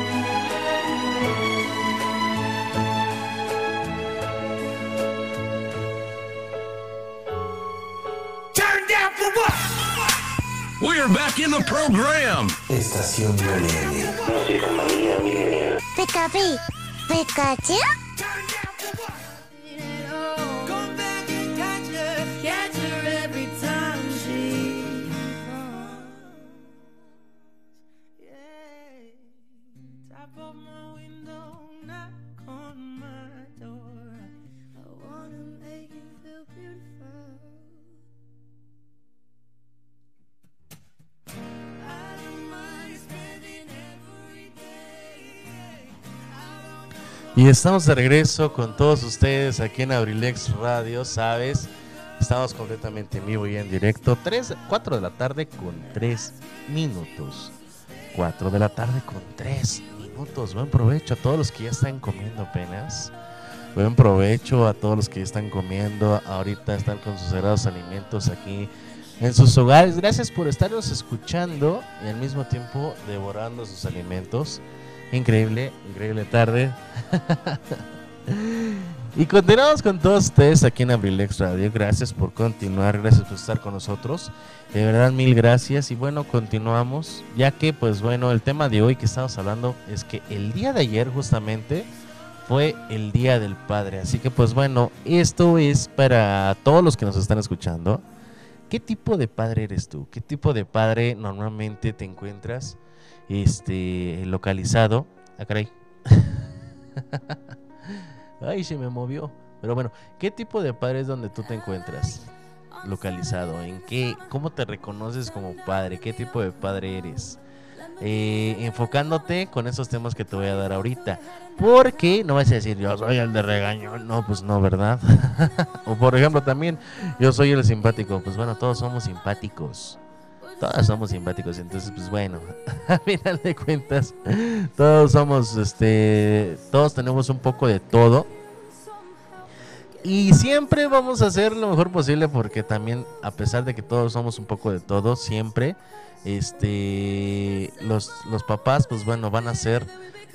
We're back in the program. Estación WM. Música manía milenial. Pikachu, Pikachu. Y estamos de regreso con todos ustedes aquí en Abrilex Radio, ¿sabes? Estamos completamente en vivo y en directo. 3, 4 de la tarde con 3 minutos. 4 de la tarde con 3 minutos. Buen provecho a todos los que ya están comiendo apenas. Buen provecho a todos los que ya están comiendo. Ahorita están con sus sagrados alimentos aquí en sus hogares. Gracias por estarnos escuchando y al mismo tiempo devorando sus alimentos. Increíble, increíble tarde. y continuamos con todos ustedes aquí en Abrilex Radio. Gracias por continuar, gracias por estar con nosotros. De verdad, mil gracias. Y bueno, continuamos, ya que pues bueno, el tema de hoy que estamos hablando es que el día de ayer justamente fue el Día del Padre. Así que pues bueno, esto es para todos los que nos están escuchando. ¿Qué tipo de padre eres tú? ¿Qué tipo de padre normalmente te encuentras este localizado? Ah, caray. Ay, se me movió. Pero bueno, ¿qué tipo de padre es donde tú te encuentras localizado? ¿En qué? ¿Cómo te reconoces como padre? ¿Qué tipo de padre eres? Eh, enfocándote con esos temas que te voy a dar ahorita. Porque no vas a decir, yo soy el de regaño. No, pues no, ¿verdad? o por ejemplo, también, yo soy el simpático. Pues bueno, todos somos simpáticos. Todos somos simpáticos. Entonces, pues bueno, a final de cuentas, todos somos, este, todos tenemos un poco de todo. Y siempre vamos a hacer lo mejor posible porque también, a pesar de que todos somos un poco de todo, siempre este los, los papás, pues bueno, van a ser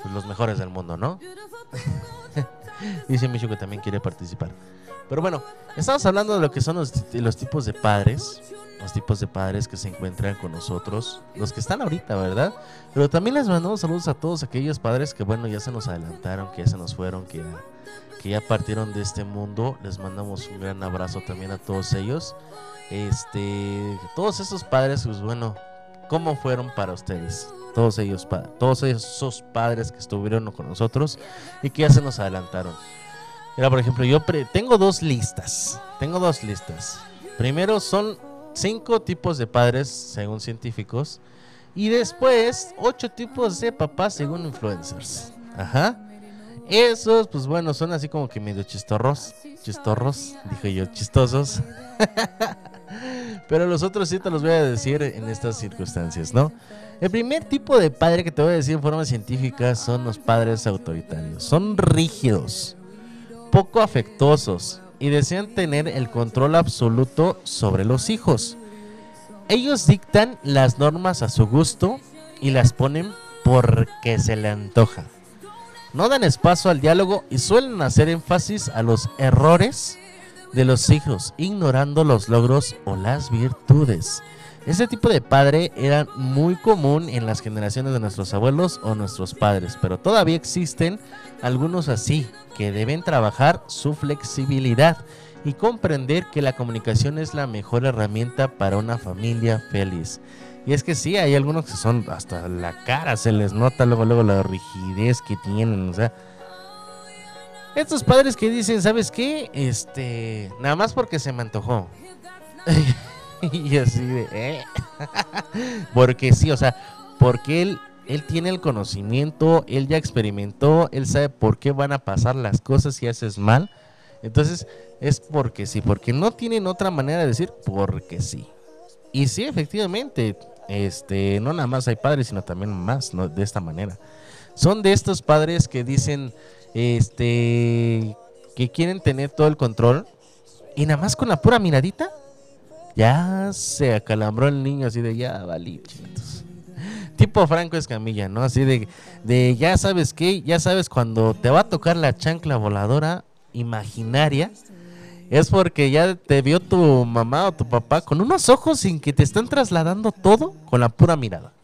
pues, los mejores del mundo, ¿no? Dice Micho que también quiere participar. Pero bueno, estamos hablando de lo que son los, tipos de padres, los tipos de padres que se encuentran con nosotros, los que están ahorita, ¿verdad? Pero también les mandamos saludos a todos aquellos padres que, bueno, ya se nos adelantaron, que ya se nos fueron, que, que ya partieron de este mundo. Les mandamos un gran abrazo también a todos ellos. Este, todos esos padres, pues bueno, ¿cómo fueron para ustedes? Todos ellos, todos esos padres que estuvieron con nosotros y que ya se nos adelantaron. Mira, por ejemplo, yo pre- tengo dos listas. Tengo dos listas. Primero son cinco tipos de padres, según científicos. Y después, ocho tipos de papás, según influencers. Ajá. Esos, pues bueno, son así como que medio chistorros. Chistorros, dije yo, chistosos. Pero los otros sí te los voy a decir en estas circunstancias, ¿no? El primer tipo de padre que te voy a decir en forma científica son los padres autoritarios. Son rígidos, poco afectuosos y desean tener el control absoluto sobre los hijos. Ellos dictan las normas a su gusto y las ponen porque se le antoja. No dan espacio al diálogo y suelen hacer énfasis a los errores de los hijos, ignorando los logros o las virtudes. Este tipo de padre era muy común en las generaciones de nuestros abuelos o nuestros padres, pero todavía existen algunos así que deben trabajar su flexibilidad y comprender que la comunicación es la mejor herramienta para una familia feliz. Y es que sí, hay algunos que son hasta la cara, se les nota luego, luego la rigidez que tienen, o sea. Estos padres que dicen, ¿sabes qué? Este, nada más porque se me antojó. y así de, ¿eh? porque sí, o sea, porque él, él tiene el conocimiento, él ya experimentó, él sabe por qué van a pasar las cosas si haces mal. Entonces, es porque sí, porque no tienen otra manera de decir porque sí. Y sí, efectivamente, este, no nada más hay padres, sino también más, ¿no? De esta manera. Son de estos padres que dicen, este, que quieren tener todo el control y nada más con la pura miradita, ya se acalambró el niño así de ya valí. Tipo Franco Escamilla, ¿no? Así de, de ya sabes qué, ya sabes cuando te va a tocar la chancla voladora imaginaria, es porque ya te vio tu mamá o tu papá con unos ojos sin que te están trasladando todo con la pura mirada.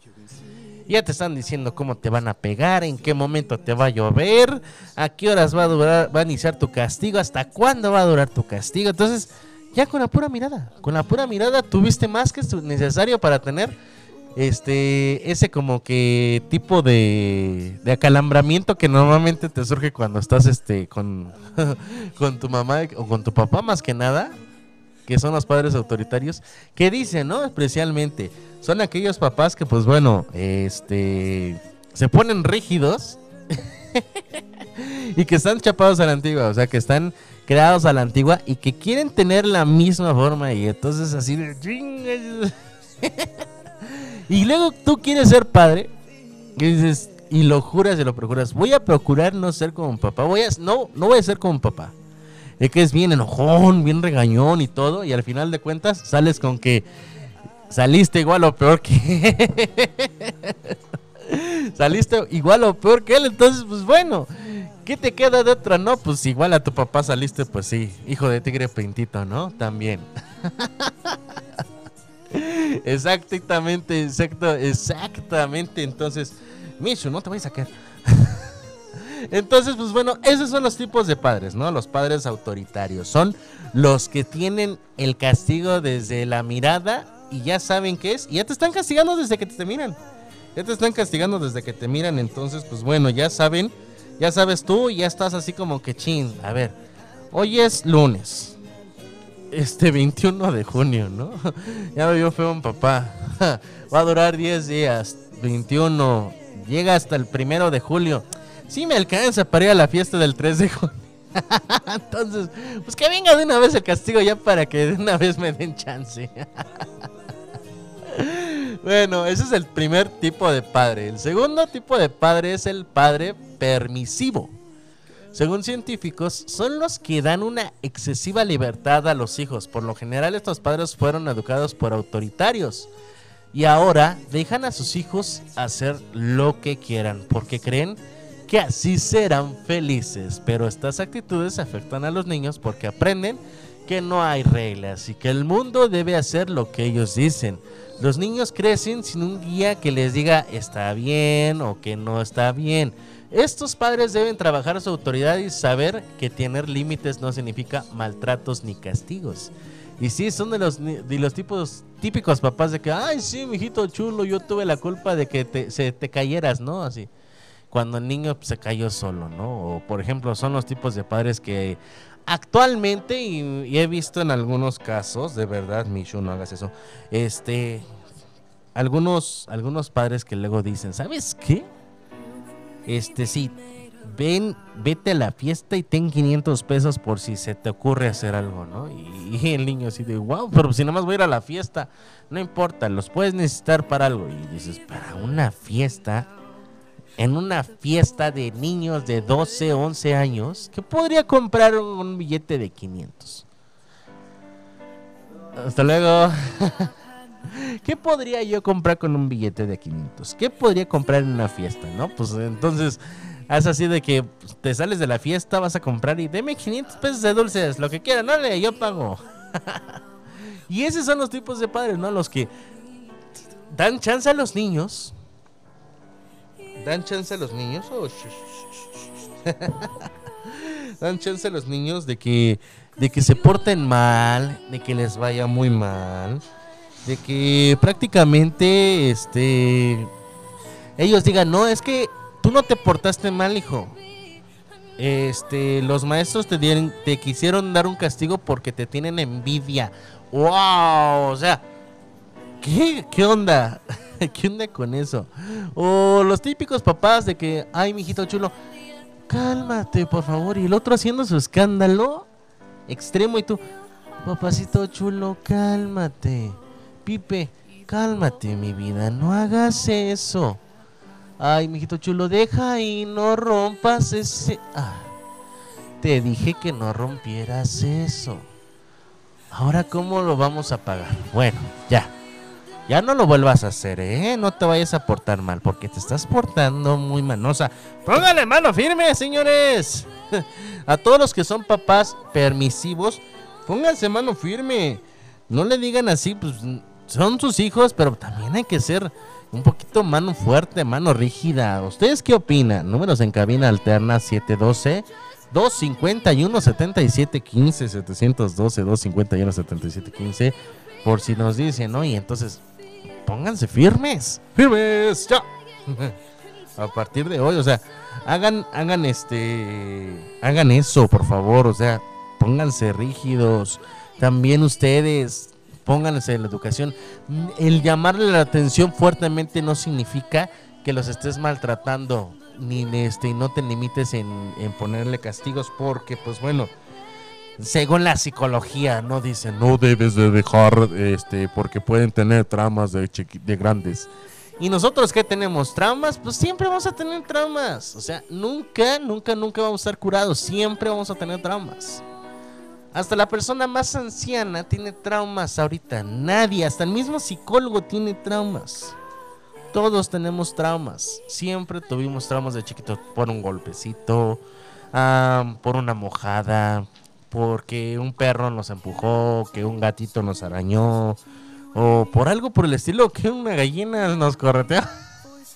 Ya te están diciendo cómo te van a pegar, en qué momento te va a llover, a qué horas va a durar, va a iniciar tu castigo, hasta cuándo va a durar tu castigo. Entonces, ya con la pura mirada, con la pura mirada tuviste más que necesario para tener este ese como que tipo de, de acalambramiento que normalmente te surge cuando estás este con, con tu mamá o con tu papá más que nada que son los padres autoritarios que dicen no especialmente son aquellos papás que pues bueno este se ponen rígidos y que están chapados a la antigua o sea que están creados a la antigua y que quieren tener la misma forma y entonces así de y luego tú quieres ser padre y dices y lo juras y lo procuras. Voy a procurar no ser como papá. Voy a no no voy a ser como papá. Es que es bien enojón, bien regañón y todo y al final de cuentas sales con que saliste igual o peor que saliste igual o peor que él, entonces pues bueno, ¿qué te queda de otra? No, pues igual a tu papá saliste, pues sí, hijo de tigre peintito, ¿no? También. Exactamente, exacto, exactamente. Entonces, Michu, no te voy a sacar. Entonces, pues bueno, esos son los tipos de padres, ¿no? Los padres autoritarios. Son los que tienen el castigo desde la mirada y ya saben qué es. Y ya te están castigando desde que te miran. Ya te están castigando desde que te miran. Entonces, pues bueno, ya saben, ya sabes tú, ya estás así como que chin. A ver, hoy es lunes este 21 de junio, ¿no? ya me vio feo un papá. Va a durar 10 días. 21. Llega hasta el primero de julio. Sí me alcanza para ir a la fiesta del 3 de junio. Entonces, pues que venga de una vez el castigo ya para que de una vez me den chance. bueno, ese es el primer tipo de padre. El segundo tipo de padre es el padre permisivo según científicos, son los que dan una excesiva libertad a los hijos. Por lo general estos padres fueron educados por autoritarios y ahora dejan a sus hijos hacer lo que quieran porque creen que así serán felices. Pero estas actitudes afectan a los niños porque aprenden que no hay reglas y que el mundo debe hacer lo que ellos dicen. Los niños crecen sin un guía que les diga está bien o que no está bien. Estos padres deben trabajar su autoridad y saber que tener límites no significa maltratos ni castigos. Y sí, son de los, de los tipos típicos papás de que, ay, sí, mijito chulo, yo tuve la culpa de que te, se te cayeras, ¿no? Así. Cuando el niño se cayó solo, ¿no? O, por ejemplo, son los tipos de padres que actualmente, y, he visto en algunos casos, de verdad, Michu, no hagas eso, este, algunos, algunos padres que luego dicen, ¿sabes qué? este sí, ven, vete a la fiesta y ten 500 pesos por si se te ocurre hacer algo, ¿no? Y, el niño así de, wow, pero si nada más voy a ir a la fiesta, no importa, los puedes necesitar para algo. Y dices, para una fiesta, en una fiesta de niños de 12, 11 años, ¿qué podría comprar un billete de 500? Hasta luego. ¿Qué podría yo comprar con un billete de 500? ¿Qué podría comprar en una fiesta, no? Pues entonces, es así de que pues, te sales de la fiesta, vas a comprar y deme 500 pesos de dulces, lo que quieran, no le, yo pago. y esos son los tipos de padres, ¿no? Los que dan chance a los niños. Dan chance a los niños. Oh, dan chance a los niños de que de que se porten mal, de que les vaya muy mal, de que prácticamente este ellos digan, "No, es que tú no te portaste mal, hijo." Este, los maestros te dieron, te quisieron dar un castigo porque te tienen envidia. ¡Wow! O sea, ¿qué, qué onda? ¿Qué onda con eso? O los típicos papás de que, ay, mijito chulo, cálmate, por favor. Y el otro haciendo su escándalo extremo y tú, papacito chulo, cálmate. Pipe, cálmate, mi vida, no hagas eso. Ay, mijito chulo, deja y no rompas ese. Ah, te dije que no rompieras eso. Ahora, ¿cómo lo vamos a pagar? Bueno, ya. Ya no lo vuelvas a hacer, ¿eh? No te vayas a portar mal, porque te estás portando muy manosa. Póngale mano firme, señores. A todos los que son papás permisivos, pónganse mano firme. No le digan así, pues son sus hijos, pero también hay que ser un poquito mano fuerte, mano rígida. ¿Ustedes qué opinan? Números en cabina alterna 712 251 7715 712 251 7715 por si nos dicen, ¿no? Y entonces pónganse firmes. Firmes, ya. A partir de hoy, o sea, hagan hagan este hagan eso, por favor, o sea, pónganse rígidos. También ustedes pónganse en la educación. El llamarle la atención fuertemente no significa que los estés maltratando ni este y no te limites en, en ponerle castigos porque pues bueno, según la psicología, no dicen, no debes de dejar, este, porque pueden tener traumas de, grandes. Y nosotros que tenemos traumas, pues siempre vamos a tener traumas. O sea, nunca, nunca, nunca vamos a estar curados. Siempre vamos a tener traumas. Hasta la persona más anciana tiene traumas ahorita. Nadie, hasta el mismo psicólogo tiene traumas. Todos tenemos traumas. Siempre tuvimos traumas de chiquitos por un golpecito, ah, por una mojada, porque un perro nos empujó, que un gatito nos arañó, o por algo por el estilo, que una gallina nos correteó.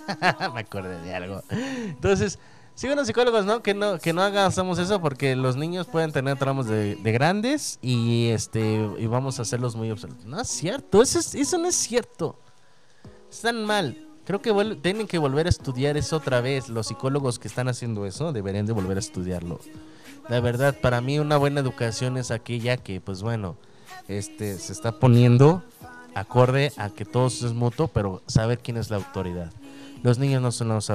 Me acordé de algo. Entonces, sí, unos psicólogos, ¿no? Que no, que no hagamos eso porque los niños pueden tener traumas de, de grandes y este y vamos a hacerlos muy obsoletos. No es cierto, eso, es- eso no es cierto. Están mal. Creo que tienen que volver a estudiar eso otra vez. Los psicólogos que están haciendo eso deberían de volver a estudiarlo. La verdad, para mí una buena educación es aquella que, pues bueno, este, se está poniendo acorde a que todo es mutuo, pero saber quién es la autoridad. Los niños no son los,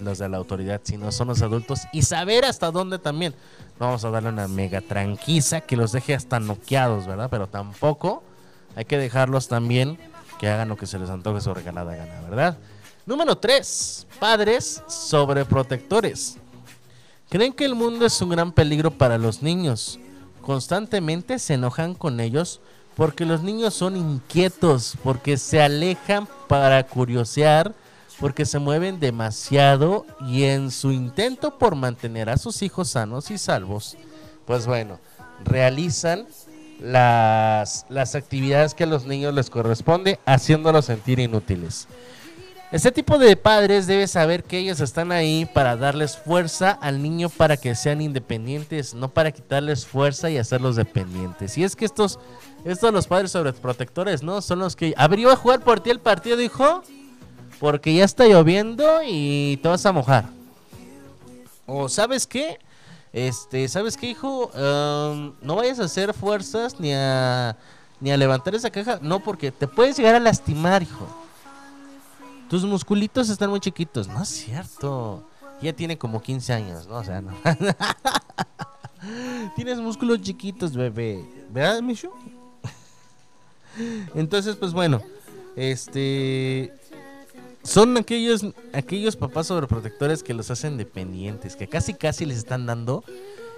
los, de la autoridad, sino son los adultos y saber hasta dónde también. Vamos a darle una mega tranquiza que los deje hasta noqueados, ¿verdad? Pero tampoco hay que dejarlos también que hagan lo que se les antoje su regalada gana, ¿verdad? Número 3. Padres sobreprotectores. Creen que el mundo es un gran peligro para los niños. Constantemente se enojan con ellos porque los niños son inquietos, porque se alejan para curiosear, porque se mueven demasiado y en su intento por mantener a sus hijos sanos y salvos, pues bueno, realizan las, las actividades que a los niños les corresponde, haciéndolos sentir inútiles. Este tipo de padres debe saber que ellos están ahí para darles fuerza al niño para que sean independientes, no para quitarles fuerza y hacerlos dependientes. Y es que estos, estos los padres sobreprotectores, ¿no? Son los que abrió a jugar por ti el partido, hijo, porque ya está lloviendo y te vas a mojar. O sabes qué, este, sabes qué, hijo, Am, no vayas a hacer fuerzas ni a ni a levantar esa caja, no, porque te puedes llegar a lastimar, hijo. Tus musculitos están muy chiquitos. No es cierto. Ya tiene como 15 años, ¿no? O sea, no. Tienes músculos chiquitos, bebé. ¿Verdad, Michu? Entonces, pues bueno. Este. Son aquellos, aquellos papás sobreprotectores que los hacen dependientes. Que casi casi les están dando.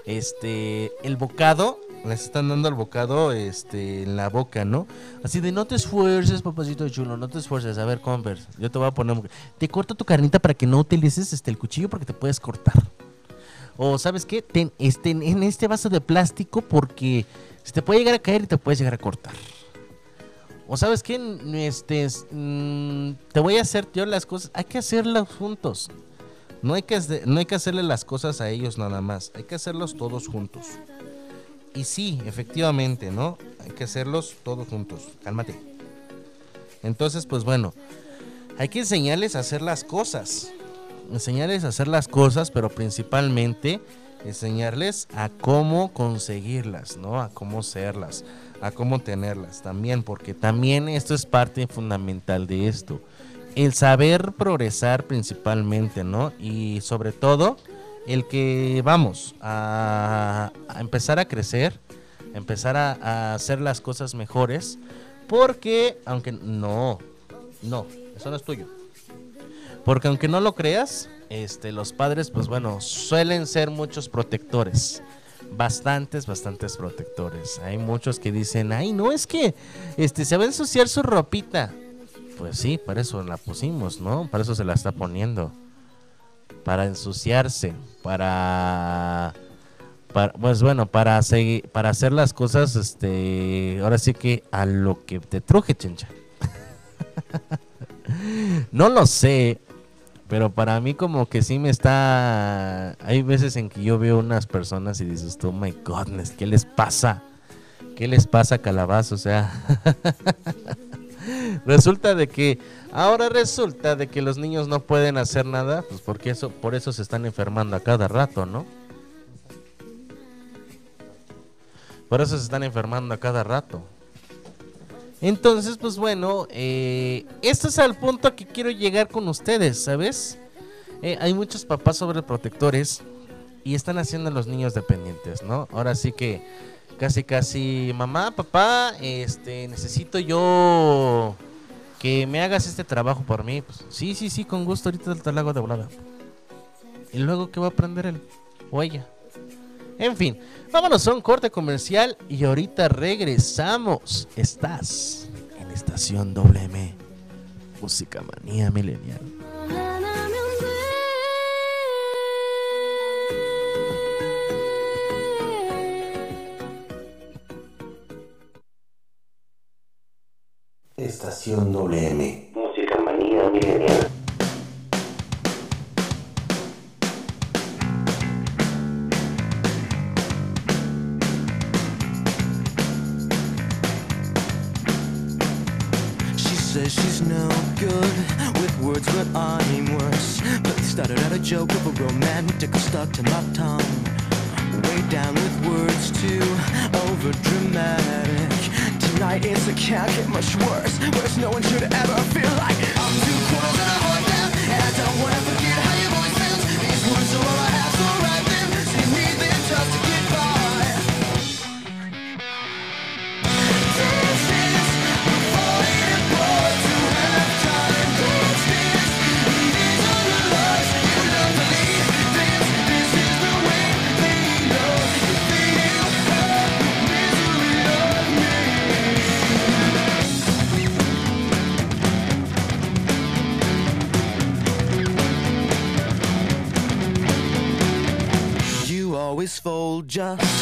Este. El bocado. Les están dando el bocado este, en la boca, ¿no? Así de no te esfuerces, papacito chulo, no te esfuerces. A ver, Converse, yo te voy a poner. Te corto tu carnita para que no utilices este, el cuchillo porque te puedes cortar. O, ¿sabes qué? Ten este, en este vaso de plástico porque se te puede llegar a caer y te puedes llegar a cortar. O, ¿sabes qué? Este, es, mm, te voy a hacer yo las cosas. Hay que hacerlas juntos. No hay que, no hay que hacerle las cosas a ellos nada más. Hay que hacerlos todos juntos. Y sí, efectivamente, ¿no? Hay que hacerlos todos juntos. Cálmate. Entonces, pues bueno, hay que enseñarles a hacer las cosas. Enseñarles a hacer las cosas, pero principalmente enseñarles a cómo conseguirlas, ¿no? A cómo serlas, a cómo tenerlas también, porque también esto es parte fundamental de esto. El saber progresar principalmente, ¿no? Y sobre todo, el que vamos a, empezar a crecer, empezar a, a hacer las cosas mejores, porque aunque no, no, eso no es tuyo. Porque aunque no lo creas, este, los padres, pues bueno, suelen ser muchos protectores. Bastantes, bastantes protectores. Hay muchos que dicen, ay, no, es que este, se va a ensuciar su ropita. Pues sí, para eso la pusimos, ¿no? Para eso se la está poniendo. Para ensuciarse, para... pues bueno, para, seguir, para hacer las cosas, este, ahora sí que a lo que te truje, chencha. no lo sé, pero para mí como que sí me está... Hay veces en que yo veo unas personas y dices, oh my godness, ¿qué les pasa? ¿Qué les pasa, calabazo? O sea... resulta de que... Ahora resulta de que los niños no pueden hacer nada, pues porque eso, por eso se están enfermando a cada rato, ¿no? Por eso se están enfermando a cada rato. Entonces, pues bueno, eh, es al punto que quiero llegar con ustedes, ¿sabes? Eh, hay muchos papás sobreprotectores y están haciendo a los niños dependientes, ¿no? Ahora sí que casi, casi, mamá, papá, este, necesito yo que me hagas este trabajo por mí. Pues, sí, sí, sí, con gusto, ahorita te lo hago de volada. Y luego, ¿qué va a aprender él o ella? En fin, vámonos a un corte comercial y ahorita regresamos. Estás en Estación WM, Música Manía Milenial. Estación WM. Música manía milenial. She says she's no good with words, but I'm worse. But it started out a joke of a romantic stuck to my tongue. Way down with words too over dramatic. Tonight it's a can't get much worse. Worse, no one should ever feel like I'm too cool and I'm on down. And I don't wanna You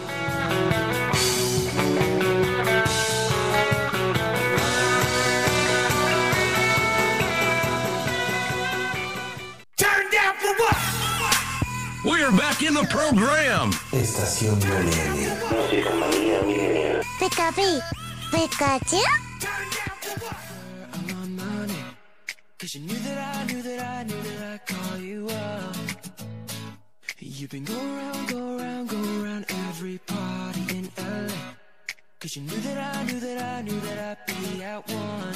We're back in the program. Estación WM. Música manía milenial. Pikachu, Pikachu. Cause you knew that I knew that I knew that I'd call you up. You've been go around, go around, go around every party in LA. Cause you knew that I knew that I knew that I'd be at one.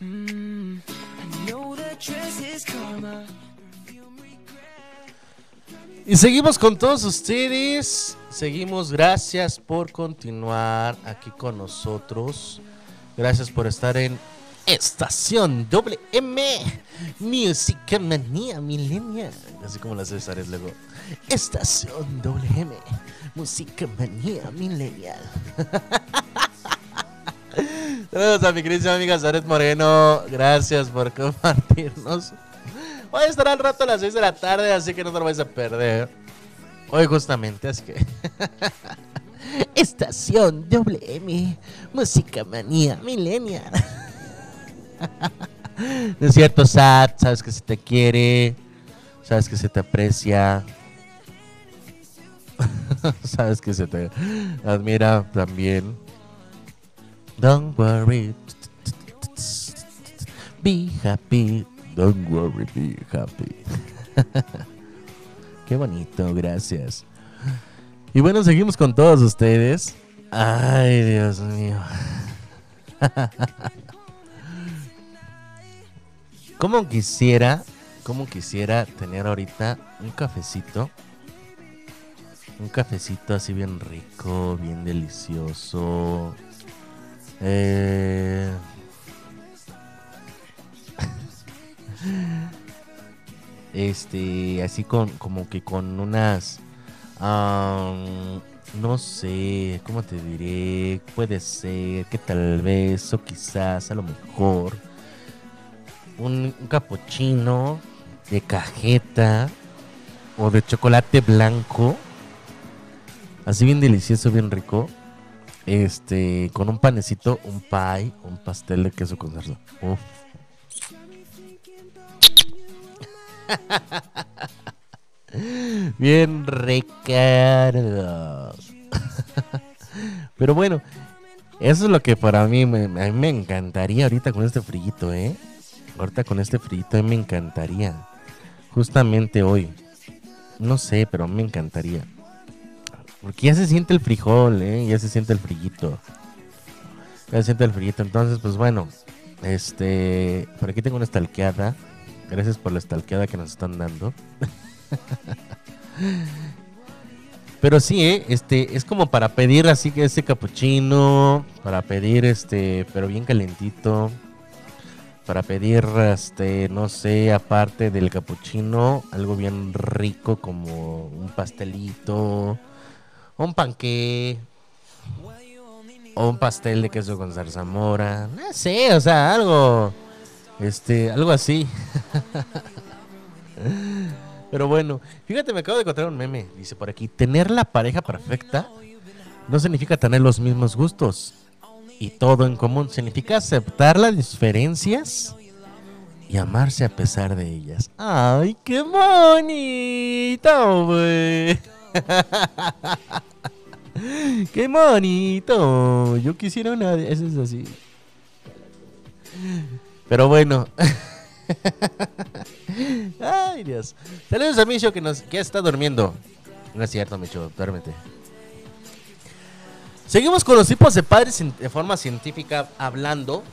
Mm, I know that dress is karma. Y seguimos con todos ustedes. Seguimos. Gracias por continuar aquí con nosotros. Gracias por estar en Estación WM. Música Manía Millennial. Así como las Césares luego. Estación WM. Música Manía Millennial. Saludos a mi querida amiga Zaret Moreno. Gracias por compartirnos. Hoy estará al rato a las 6 de la tarde, así que no te lo vais a perder. Hoy justamente, así que... Estación WM, Música Manía Millennial. No es cierto, Sat, sabes que se te quiere, sabes que se te aprecia, sabes que se te admira también. Don't worry, be happy, don't worry, be happy. Qué bonito, gracias. Y bueno, seguimos con todos ustedes. Ay, Dios mío. Como quisiera, como quisiera tener ahorita un cafecito. Un cafecito así bien rico, bien delicioso. Eh... Este, así con, como que con unas, no sé, ¿cómo te diré? Puede ser que tal vez o quizás a lo mejor un, un capuchino de cajeta o de chocolate blanco, así bien delicioso, bien rico. Este, con un panecito, un pie, un pastel de queso con cerdo. Uf. Bien recargados. Pero bueno, eso es lo que para mí me, a mí me encantaría ahorita con este frillito, ¿eh? Ahorita con este frillito a mí me encantaría. Justamente hoy. No sé, pero me encantaría. Porque ya se siente el frijol, ¿eh? Ya se siente el frillito. Ya se siente el frillito. Entonces, pues bueno. Este. Por aquí tengo una estalqueada. Gracias por la estalqueada que nos están dando. Pero sí, ¿eh? este, es como para pedir así que ese capuchino, para pedir este, pero bien calentito, para pedir este, no sé, aparte del capuchino, algo bien rico como un pastelito, un panqué, o un pastel de queso con zarzamora, no sé, o sea, algo, este, algo así. Pero bueno, fíjate, me acabo de encontrar un meme. Dice por aquí, tener la pareja perfecta no significa tener los mismos gustos y todo en común. Significa aceptar las diferencias y amarse a pesar de ellas. ¡Ay, qué bonito, güey! ¡Qué bonito! Yo quisiera una de esas así. Pero bueno. Ay, Dios. Saludos a Micho que, nos, que está durmiendo. No es cierto, Micho, duérmete. Seguimos con los tipos de padres de forma científica hablando.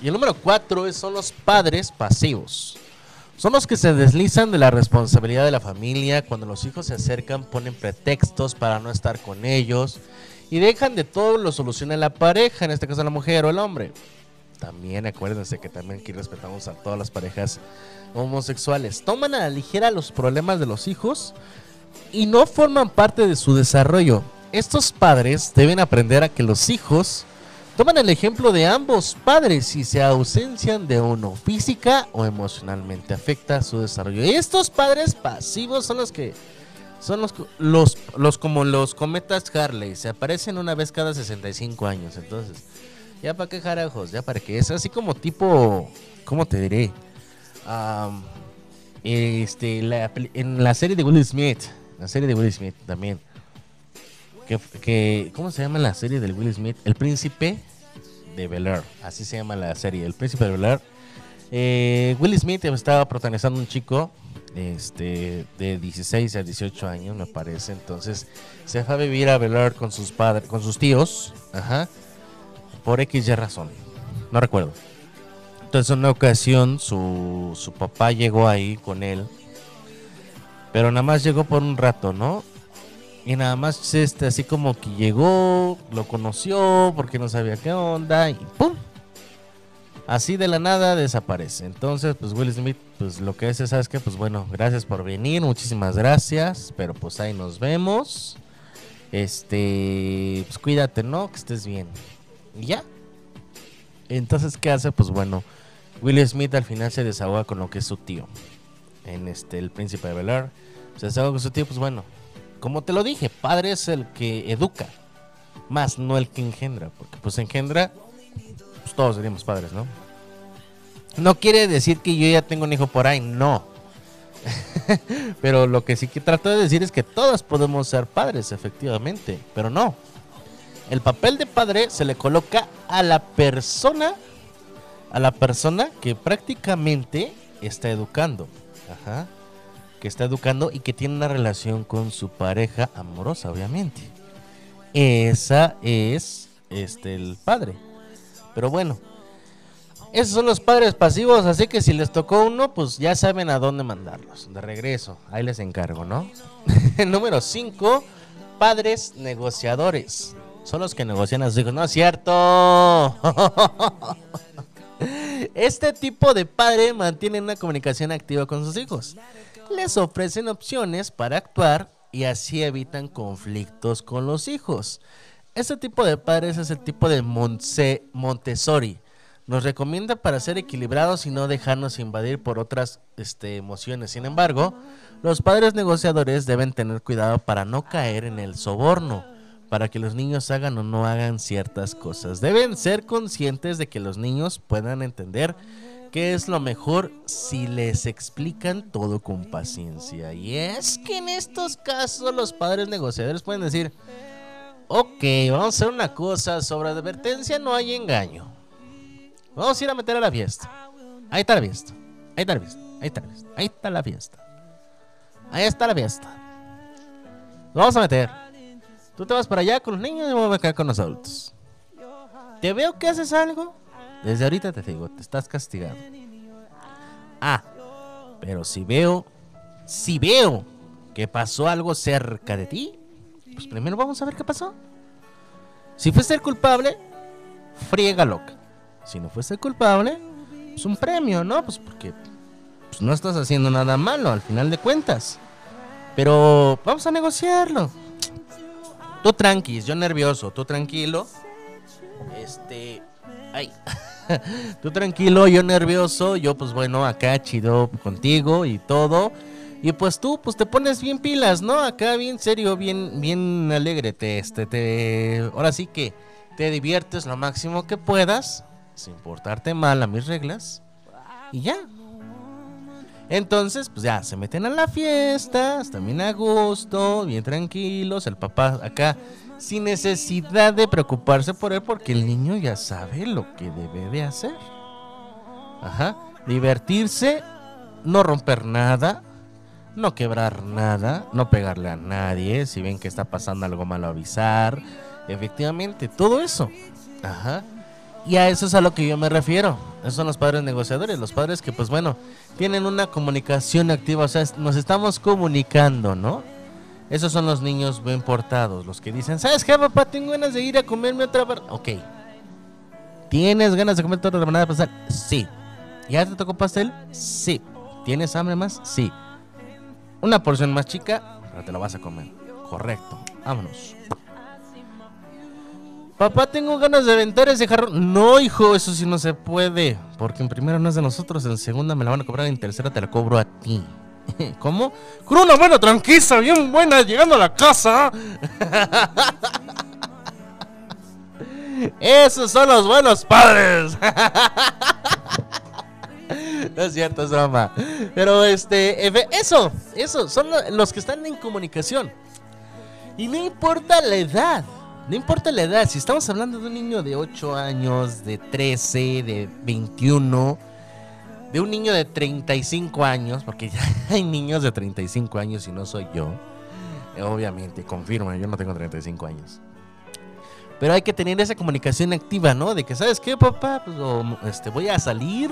Y el número cuatro son los padres pasivos. Son los que se deslizan de la responsabilidad de la familia. Cuando los hijos se acercan, ponen pretextos para no estar con ellos. Y dejan de todo lo soluciona la pareja, en este caso la mujer o el hombre. También acuérdense que también aquí respetamos a todas las parejas homosexuales. Toman a la ligera los problemas de los hijos y no forman parte de su desarrollo. Estos padres deben aprender a que los hijos toman el ejemplo de ambos padres y se ausencian de uno física o emocionalmente afecta su desarrollo. Estos padres pasivos son los que son los, los, los como los cometas Harley, se aparecen una vez cada 65 años, entonces ya para qué jarajos, ya para qué es así como tipo, ¿cómo te diré? Am, este, la en la serie de Will Smith, la serie de Will Smith también. Que, que- ¿Cómo se llama la serie del Will Smith? El Príncipe de Bel Air. Así se llama la serie, El Príncipe de Bel Air. Eh, Will Smith estaba protagonizando un chico este, de 16 a 18 años, me parece. Entonces se fue a vivir a Bel Air con sus padres, con sus tíos. Ajá. Por X razón. No recuerdo. Entonces, en una ocasión, su, su papá llegó ahí con él. Pero nada más llegó por un rato, ¿no? Y nada más, este, así como que llegó, lo conoció, porque no sabía qué onda, y ¡pum! Así de la nada desaparece. Entonces, pues Will Smith, pues lo que hace, ¿sabes qué? Pues bueno, gracias por venir, muchísimas gracias, pero pues ahí nos vemos. Este, pues cuídate, ¿no? Que estés bien. Y ya. Entonces, ¿qué hace? Pues bueno, Will Smith al final se desahoga con lo que es su tío. En este, el príncipe de Bel Air. Se desahoga con su tío, pues bueno. Como te lo dije, padre es el que educa. Más no el que engendra. Porque pues engendra, pues todos seríamos padres, ¿no? No quiere decir que yo ya tengo un hijo por ahí, no. pero lo que sí que trato de decir es que todos podemos ser padres, efectivamente. Pero no. El papel de padre se le coloca a la persona, a la persona que prácticamente está educando. Ajá. Que está educando y que tiene una relación con su pareja amorosa, obviamente. Esa es este el padre. Pero bueno, esos son los padres pasivos, así que si les tocó uno, pues ya saben a dónde mandarlos. De regreso, ahí les encargo, ¿no? Número 5, padres negociadores. Son los que negocian a sus hijos. No es cierto. Este tipo de padre mantiene una comunicación activa con sus hijos. Les ofrecen opciones para actuar y así evitan conflictos con los hijos. Este tipo de padres es el tipo de Montse- Montessori. Nos recomienda para ser equilibrados y no dejarnos invadir por otras este, emociones. Sin embargo, los padres negociadores deben tener cuidado para no caer en el soborno, para que los niños hagan o no hagan ciertas cosas. Deben ser conscientes de que los niños puedan entender qué es lo mejor si les explican todo con paciencia. Y es que en estos casos los padres negociadores pueden decir, ok, vamos a hacer una cosa, sobre advertencia no hay engaño. Vamos a ir a meter a la fiesta. Ahí está la fiesta. Ahí está la fiesta. Ahí está la fiesta. Ahí está la fiesta. Ahí está la fiesta. Lo vamos a meter. Tú te vas para allá con los niños y me voy acá con los adultos. Te veo que haces algo. Desde ahorita te digo, te estás castigado. Ah, pero si veo, si veo que pasó algo cerca de ti, pues primero vamos a ver qué pasó. Si fuiste el culpable, friega loca. Si no fuiste el culpable, pues un premio, ¿no? Pues porque pues no estás haciendo nada malo al final de cuentas. Pero vamos a negociarlo. Tú tranquis, yo nervioso, tú tranquilo. Este. Ay. tú tranquilo, yo nervioso. Yo, pues bueno, acá chido contigo y todo. Y pues tú, pues te pones bien pilas, ¿no? Acá bien serio, bien, bien alegre. Te, este, te. Ahora sí que te diviertes lo máximo que puedas. Sin portarte mal a mis reglas. Y ya. Entonces, pues ya, se meten a la fiesta, bien a gusto, bien tranquilos, el papá acá sin necesidad de preocuparse por él porque el niño ya sabe lo que debe de hacer. Ajá, divertirse, no romper nada, no quebrar nada, no pegarle a nadie, si ven que está pasando algo malo avisar, efectivamente, todo eso. Ajá. Y a eso es a lo que yo me refiero. Esos son los padres negociadores, los padres que pues bueno, tienen una comunicación activa, o sea, nos estamos comunicando, ¿no? Esos son los niños bien portados, los que dicen, ¿sabes qué, papá? Tengo ganas de ir a comerme otra... bar-". Ok. ¿Tienes ganas de comer otra rebanada de pastel? Sí. ¿Ya te tocó pastel? Sí. ¿Tienes hambre más? Sí. Una porción más chica, pero te la vas a comer. Correcto. Vámonos. Papá, tengo ganas de aventar ese jarrón. No, hijo, eso sí no se puede. Porque en primera no es de nosotros, en segunda me la van a cobrar, en tercera te la cobro a ti. ¿Cómo? Con una buena tranquisa, bien buena, llegando a la casa. Esos son los buenos padres. No es cierto, es broma. Pero este, eso, eso, son lo- los que están en comunicación. Y no importa la edad, no importa la edad, si estamos hablando de un niño de 8 años, de 13, de 21, de un niño de 35 años, porque ya hay niños de 35 años y no soy yo. Eh, Obviamente, confirma, yo no tengo 35 años. Pero hay que tener esa comunicación activa, ¿no? De que, ¿sabes qué, papá? Pues, o, este, voy a salir,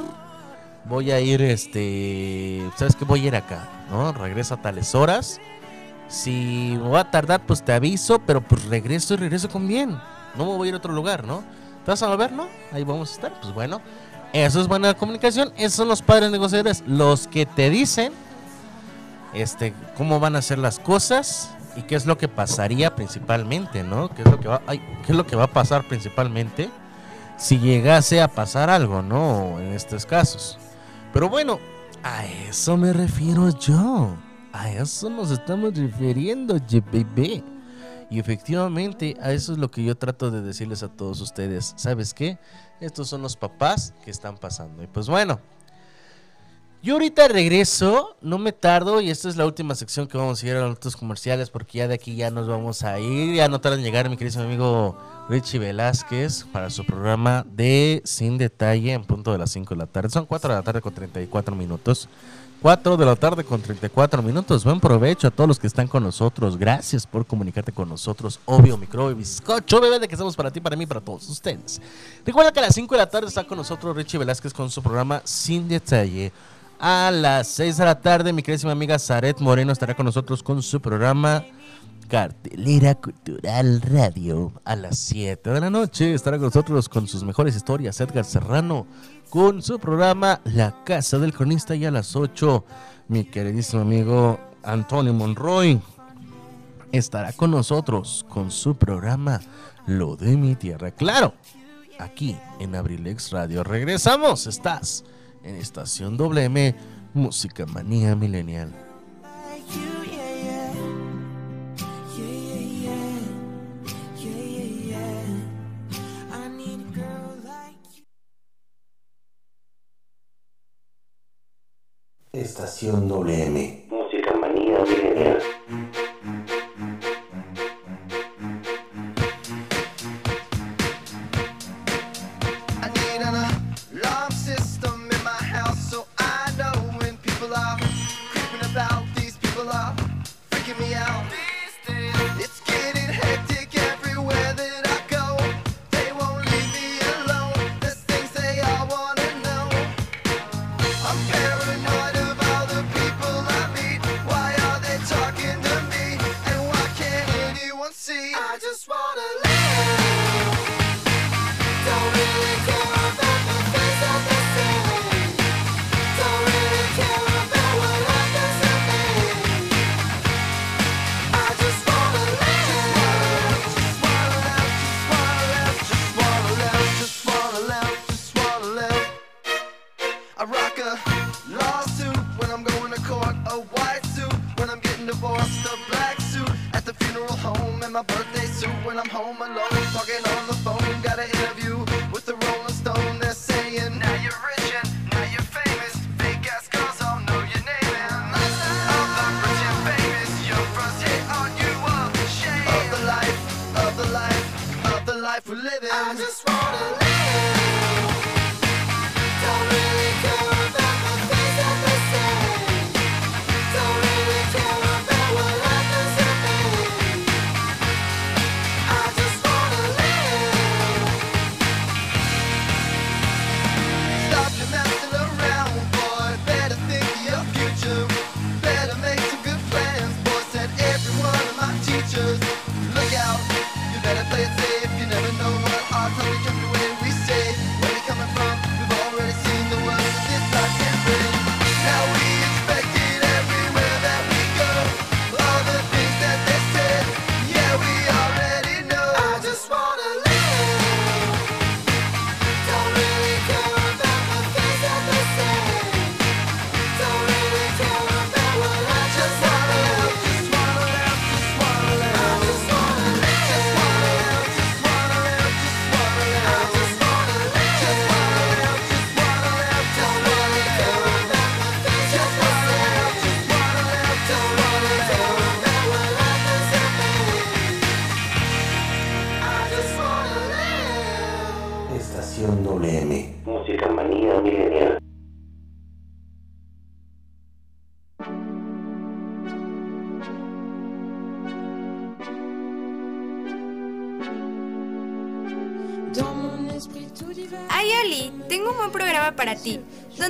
voy a ir, este, ¿sabes qué? Voy a ir acá, ¿no? Regreso a tales horas. Si me voy a tardar, pues te aviso, pero pues regreso y regreso con bien. No me voy a ir a otro lugar, ¿no? ¿Te vas a volver, no? Ahí vamos a estar. Pues bueno, eso es buena comunicación. Esos son los padres negociadores, los que te dicen este, cómo van a ser las cosas y qué es lo que pasaría principalmente, ¿no? ¿Qué es lo que va, qué es lo que va a pasar principalmente si llegase a pasar algo, ¿no? En estos casos. Pero bueno, a eso me refiero yo. A eso nos estamos refiriendo, bebé. Y efectivamente, a eso es lo que yo trato de decirles a todos ustedes. ¿Sabes qué? Estos son los papás que están pasando. Y pues bueno, yo ahorita regreso, no me tardo, y esta es la última sección que vamos a ir a los otros comerciales, porque ya de aquí ya nos vamos a ir. Ya no tarda en llegar mi querido amigo Richie Velázquez para su programa de Sin Detalle en punto de las 5 de la tarde. Son 4 de la tarde con 34 minutos. 4 de la tarde con 34 minutos. Buen provecho a todos los que están con nosotros. Gracias por comunicarte con nosotros. Obvio, microbio, bizcocho, bebé, de que estamos para ti, para mí, para todos ustedes. Recuerda que a las 5 de la tarde está con nosotros Richie Velázquez con su programa Sin Detalle. A las 6 de la tarde, mi queridísima amiga Zaret Moreno estará con nosotros con su programa Cartelera Cultural Radio. A las 7 de la noche estará con nosotros con sus mejores historias Edgar Serrano con su programa La Casa del Cronista. Y a las 8, mi queridísimo amigo Antonio Monroy estará con nosotros con su programa Lo de mi tierra. Claro, aquí en Abrilex Radio. Regresamos, estás en Estación WM, Música Manía Milenial. Estación WM. Música manía milenial.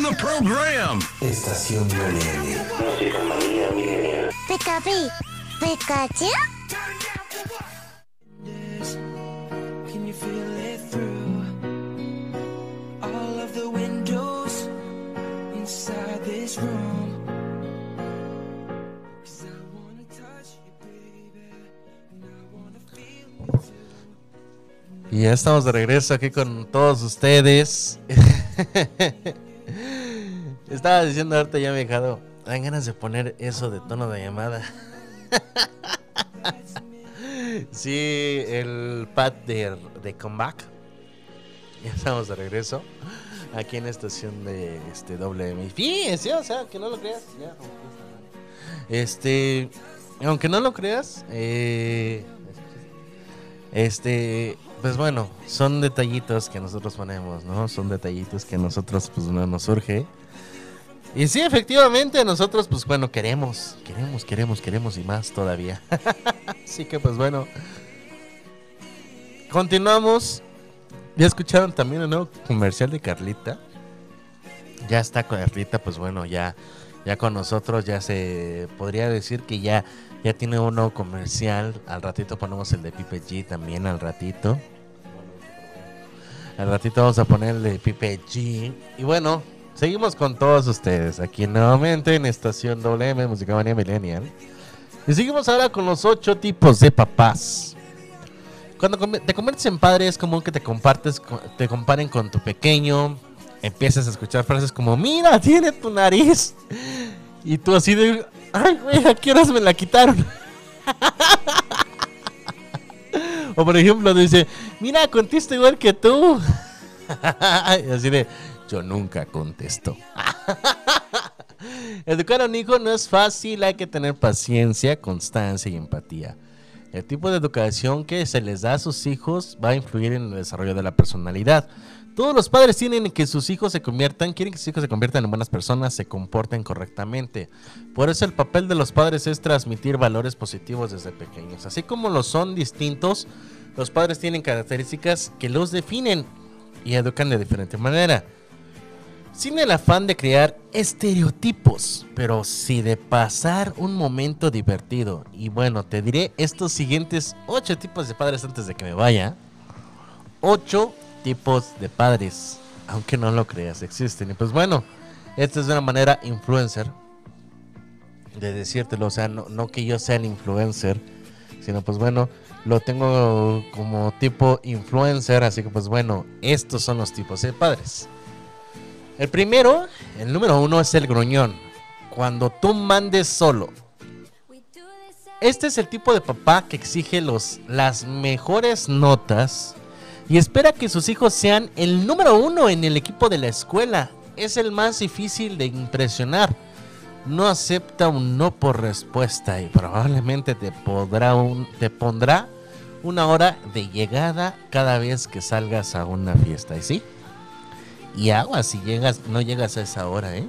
In the program. Estación Millennial. Música manía millennial. Pikachu, Pikachu. Can you feel it through all of the windows inside this room? Y ya estamos de regreso aquí con todos ustedes. Estaba diciendo ahorita ya me dejado. Dan ganas de poner eso de tono de llamada. sí, el pad de, de comeback. Ya estamos de regreso. Aquí en la estación de este WM. Fíjense, o sea, que no lo creas. Este, aunque no lo creas, eh, este, pues bueno, son detallitos que nosotros ponemos, ¿no? Son detallitos que nosotros, pues no nos surge. Y sí, efectivamente, nosotros, pues bueno, queremos, queremos, queremos, queremos y más todavía. Así que, pues bueno, continuamos. Ya escucharon también el nuevo comercial de Carlita. Ya está Carlita, pues bueno, ya, ya con nosotros, ya se podría decir que ya, ya tiene un nuevo comercial. Al ratito ponemos el de Pipe G también, al ratito. Al ratito vamos a poner el de Pipe G. Y bueno, seguimos con todos ustedes aquí nuevamente en Estación WM, Música Manía Millennial. Y seguimos ahora con los ocho tipos de papás. Cuando te conviertes en padre es común que te compartes, co- te comparen con tu pequeño. Empiezas a escuchar frases como, mira, tiene tu nariz. Y tú así de, ay, güey, ¿a qué horas me la quitaron? o por ejemplo, dice, mira, contesto igual que tú. y así de, yo nunca contesto. Educar a un hijo no es fácil, hay que tener paciencia, constancia y empatía. El tipo de educación que se les da a sus hijos va a influir en el desarrollo de la personalidad. Todos los padres tienen que sus hijos se conviertan, quieren que sus hijos se conviertan en buenas personas, se comporten correctamente. Por eso el papel de los padres es transmitir valores positivos desde pequeños. Así como los son distintos, los padres tienen características que los definen y educan de diferente manera. Sin el afán de crear estereotipos, pero sí de pasar un momento divertido. Y bueno, te diré estos siguientes ocho tipos de padres antes de que me vaya. Ocho tipos de padres, aunque no lo creas, existen. Y pues bueno, esta es una manera influencer de decírtelo, o sea, no, no que yo sea el influencer, sino pues bueno, lo tengo como tipo influencer, así que pues bueno, estos son los tipos de padres. El primero, el número uno es el gruñón. Cuando tú mandes solo. Este es el tipo de papá que exige los, las mejores notas y espera que sus hijos sean el número uno en el equipo de la escuela. Es el más difícil de impresionar. No acepta un no por respuesta y probablemente te, podrá un, te pondrá una hora de llegada cada vez que salgas a una fiesta. ¿Y sí? Y agua si llegas, no llegas a esa hora, ¿eh?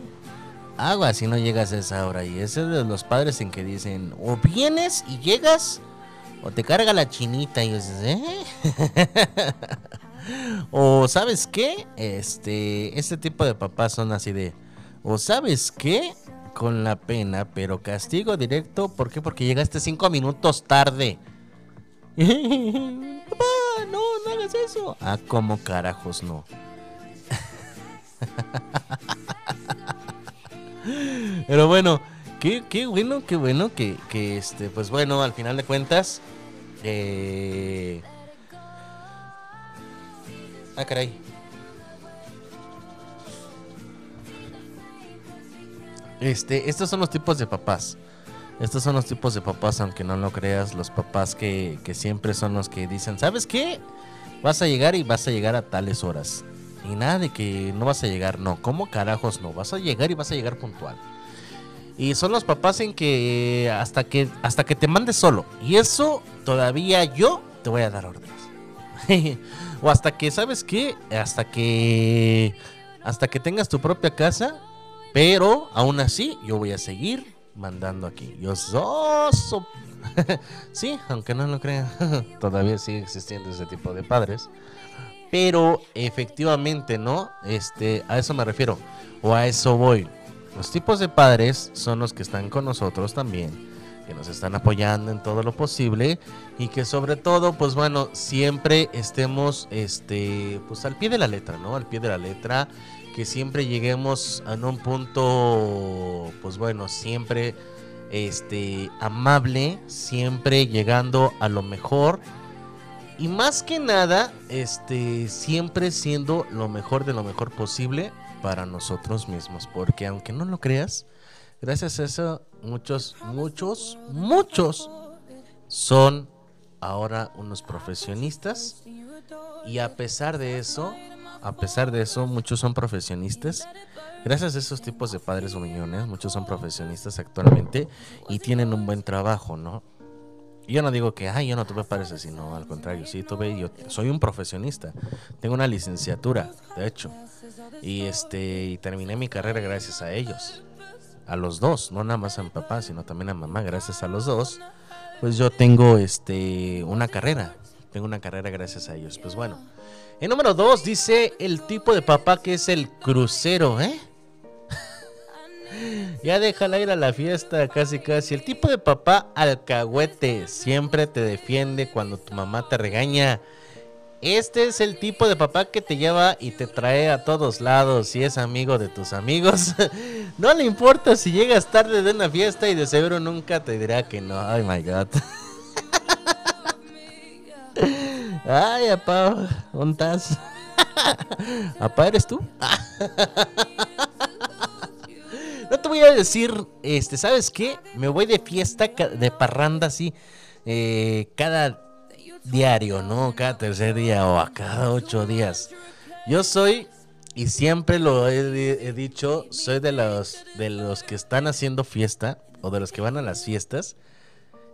Agua si no llegas a esa hora. Y ese es de los padres en que dicen, o vienes y llegas, o te carga la chinita. Y dices, ¿eh? o sabes qué, este, este tipo de papás son así de, o sabes qué, con la pena, pero castigo directo. ¿Por qué? Porque llegaste cinco minutos tarde. Papá, no, no hagas eso. Ah, como carajos no. Pero bueno, qué, qué bueno, qué bueno que, que, este, pues bueno, al final de cuentas. Eh... Ah, caray. Este, estos son los tipos de papás. Estos son los tipos de papás, aunque no lo creas, los papás que, que siempre son los que dicen, ¿sabes qué? vas a llegar y vas a llegar a tales horas. Y nada de que no vas a llegar, no. ¿Cómo carajos no? Vas a llegar y vas a llegar puntual. Y son los papás en que hasta que hasta que te mandes solo. Y eso todavía yo te voy a dar órdenes. o hasta que, ¿sabes qué? Hasta que hasta que tengas tu propia casa, pero aún así yo voy a seguir mandando aquí. Yo so- sí, aunque no lo crean, todavía sigue existiendo ese tipo de padres. Pero efectivamente, ¿no? Este, a eso me refiero. O a eso voy. Los tipos de padres son los que están con nosotros también, que nos están apoyando en todo lo posible y que sobre todo, pues bueno, siempre estemos, este, pues al pie de la letra, ¿no? Al pie de la letra, que siempre lleguemos a un punto, pues bueno, siempre, este, amable, siempre llegando a lo mejor y más que nada, este, siempre siendo lo mejor de lo mejor posible para nosotros mismos. Porque aunque no lo creas, gracias a eso, muchos, muchos, muchos son ahora unos profesionistas. Y a pesar de eso, a pesar de eso, muchos son profesionistas. Gracias a esos tipos de padres gruñones, muchos son profesionistas actualmente y tienen un buen trabajo, ¿no? Yo no digo que, ay, yo no tuve padres así, no, al contrario, sí tuve, yo soy un profesionista, tengo una licenciatura, de hecho, y este, terminé mi carrera gracias a ellos, a los dos, no nada más a mi papá, sino también a mamá, gracias a los dos, pues yo tengo, este, una carrera, tengo una carrera gracias a ellos, pues bueno. En número dos dice el tipo de papá que es el crucero, ¿eh? Ya déjala ir a la fiesta, casi casi. El tipo de papá alcahuete siempre te defiende cuando tu mamá te regaña. Este es el tipo de papá que te lleva y te trae a todos lados. Si es amigo de tus amigos, no le importa si llegas tarde de una fiesta y de seguro nunca te dirá que no. Ay, my God. Ay, apá, ¿dónde estás? ¿Apá eres tú? Voy a decir, este, ¿sabes qué? Me voy de fiesta, de parranda así, eh, cada diario, ¿no? Cada tercer día o a cada ocho días. Yo soy, y siempre lo he, he dicho, soy de los, de los que están haciendo fiesta o de los que van a las fiestas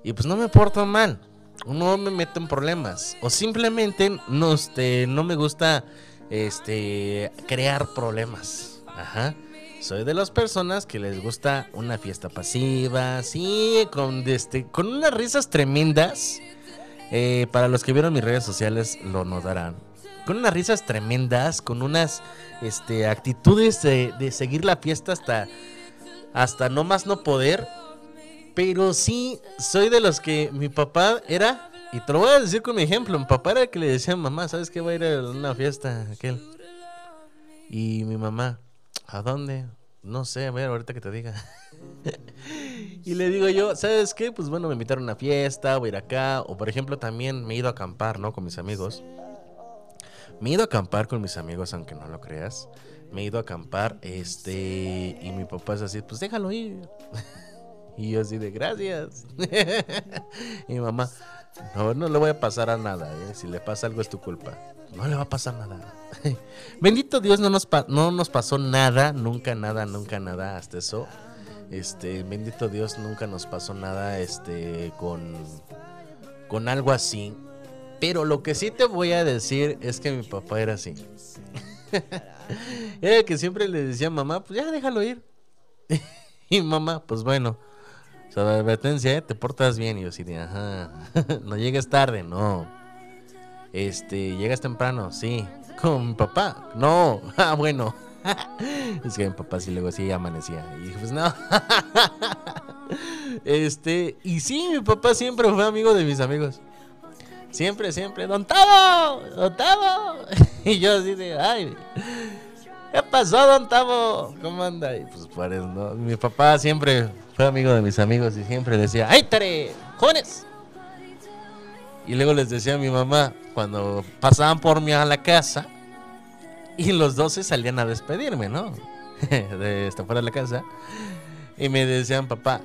y pues no me porto mal, no me meto en problemas o simplemente no, este, no me gusta este, crear problemas. Ajá. Soy de las personas que les gusta una fiesta pasiva, sí, con, este, con unas risas tremendas. Eh, para los que vieron mis redes sociales lo notarán. Con unas risas tremendas, con unas este, actitudes de, seguir la fiesta hasta, hasta no más no poder. Pero sí, soy de los que mi papá era, y te lo voy a decir con mi ejemplo, mi papá era el que le decía mamá, ¿sabes qué? Voy a ir a una fiesta, aquel. Y mi mamá, ¿a dónde? No sé, a ver, ahorita que te diga. y le digo yo, ¿sabes qué? Pues bueno, me invitaron a una fiesta, voy a ir acá. O por ejemplo, también me he ido a acampar, ¿no? Con mis amigos. Me he ido a acampar con mis amigos, aunque no lo creas. Me he ido a acampar, este, y mi papá es así, pues déjalo ir. y yo así de gracias. y mi mamá, no, no le voy a pasar a nada, ¿eh? Si le pasa algo es tu culpa. No le va a pasar nada. Bendito Dios, no nos, no nos pasó nada, nunca nada, nunca nada, hasta eso. Este, bendito Dios, nunca nos pasó nada, este, con, con algo así. Pero lo que sí te voy a decir es que mi papá era así. era que siempre le decía mamá, pues ya déjalo ir. y mamá, pues bueno, sobre advertencia, ¿eh? te portas bien. Y yo de, ajá, no llegues tarde, no. Este, llegas temprano, sí. Con mi papá, no. Ah, bueno. es que mi papá sí luego sí amanecía. Y dije, pues no. este, y sí, mi papá siempre fue amigo de mis amigos. Siempre, siempre, Don Tavo, Don Tavo. y yo así de, ay, ¿qué pasó, Don Tavo? ¿Cómo anda? Y pues por eso, ¿no? Mi papá siempre fue amigo de mis amigos y siempre decía, ¡ay, Tare! ¡Jóvenes! Y luego les decía a mi mamá, cuando pasaban por mí a la casa, y los dos se salían a despedirme, ¿no? de estar fuera de la casa. Y me decían, papá,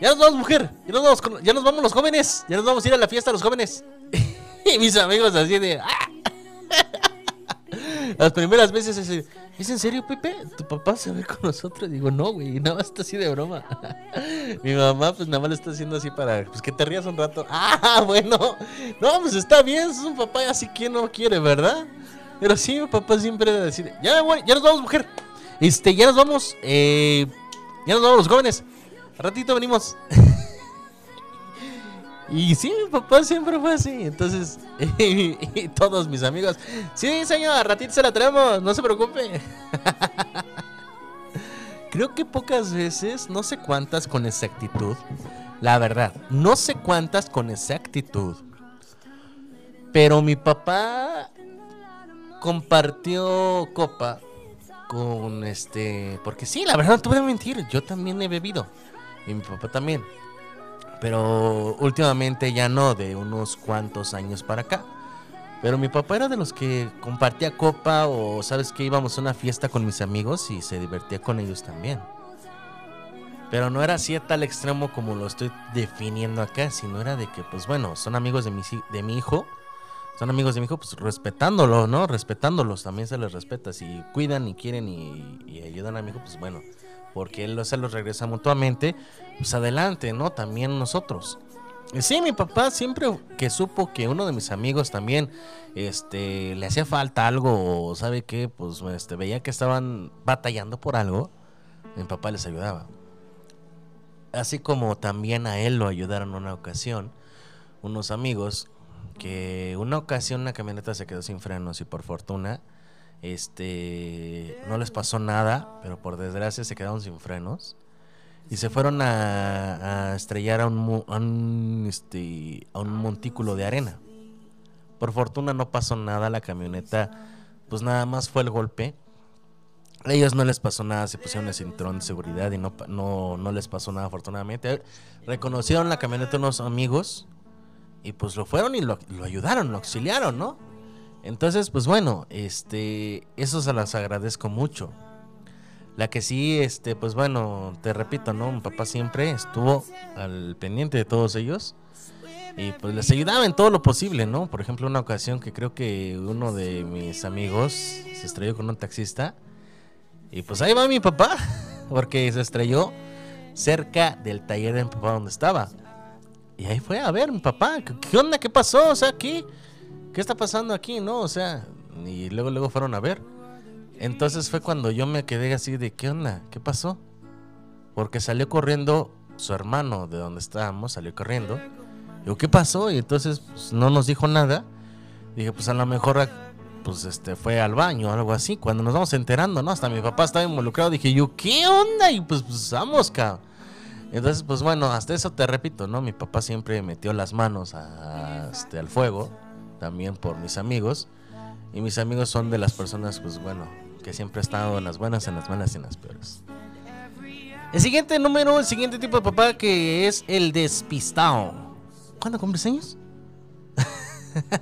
ya nos vamos, mujer, ya nos vamos, ya nos vamos los jóvenes, ya nos vamos a ir a la fiesta los jóvenes. y mis amigos así de, "Ah". Las primeras veces es, ¿es en serio, Pepe? ¿Tu papá se ve con nosotros? Digo, no, güey, nada más está así de broma. Mi mamá, pues nada más lo está haciendo así para pues, que te rías un rato. Ah, bueno. No, pues está bien, es un papá así que no quiere, ¿verdad? Pero sí, mi papá siempre decir, ya, güey, ya nos vamos, mujer. Este, ya nos vamos. Eh, ya nos vamos los jóvenes. Ratito venimos. Y sí, mi papá siempre fue así. Entonces, y todos mis amigos, sí, señor, ratito se la traemos, no se preocupe. Creo que pocas veces, no sé cuántas con exactitud, la verdad, no sé cuántas con exactitud. Pero mi papá compartió copa con este, porque sí, la verdad no te voy a mentir, yo también he bebido y mi papá también. Pero últimamente ya no, de unos cuantos años para acá. Pero mi papá era de los que compartía copa o sabes que íbamos a una fiesta con mis amigos y se divertía con ellos también. Pero no era así a tal extremo como lo estoy definiendo acá, sino era de que, pues bueno, son amigos de mi, de mi hijo, son amigos de mi hijo, pues respetándolo, ¿no? Respetándolos, también se les respeta. Si cuidan y quieren y ayudan a mi hijo, pues bueno, porque él se los regresa mutuamente, pues adelante, ¿no? También nosotros. Sí, mi papá siempre que supo que uno de mis amigos también este, le hacía falta algo o sabe qué, pues este, veía que estaban batallando por algo, mi papá les ayudaba. Así como también a él lo ayudaron una ocasión unos amigos que una ocasión una camioneta se quedó sin frenos y por fortuna este no les pasó nada, pero por desgracia se quedaron sin frenos y se fueron a, estrellar a un, mu- a un, este, a un montículo de arena. Por fortuna no pasó nada, la camioneta pues nada más fue el golpe. A ellos no les pasó nada, se pusieron el cinturón de seguridad y no, no, no les pasó nada afortunadamente. Reconocieron la camioneta unos amigos y pues lo fueron y lo, lo ayudaron, lo auxiliaron, ¿no? Entonces, pues bueno, este, eso se las agradezco mucho. La que sí, este, pues bueno, te repito, ¿no? Mi papá siempre estuvo al pendiente de todos ellos. Y pues les ayudaba en todo lo posible, ¿no? Por ejemplo, una ocasión que creo que uno de mis amigos se estrelló con un taxista. Y pues ahí va mi papá, porque se estrelló cerca del taller de mi papá donde estaba. Y ahí fue a ver mi papá, ¿qué, onda? ¿Qué pasó? O sea, ¿qué, ¿qué está pasando aquí? ¿No? O sea, y luego, luego fueron a ver. Entonces fue cuando yo me quedé así de, ¿qué onda? ¿Qué pasó? Porque salió corriendo su hermano de donde estábamos, salió corriendo. Digo, ¿qué pasó? Y entonces pues, no nos dijo nada. Dije, pues a lo mejor pues este fue al baño o algo así. Cuando nos vamos enterando, ¿no? Hasta mi papá estaba involucrado. Dije, yo, ¿qué onda? Y pues, pues vamos, cabrón. Entonces, pues bueno, hasta eso te repito, ¿no? Mi papá siempre metió las manos a- este, al fuego, también por mis amigos. Y mis amigos son de las personas, pues bueno, que siempre han estado en las buenas, en las malas y en las peores. El siguiente número, el siguiente tipo de papá que es el despistado. ¿Cuándo cumples años?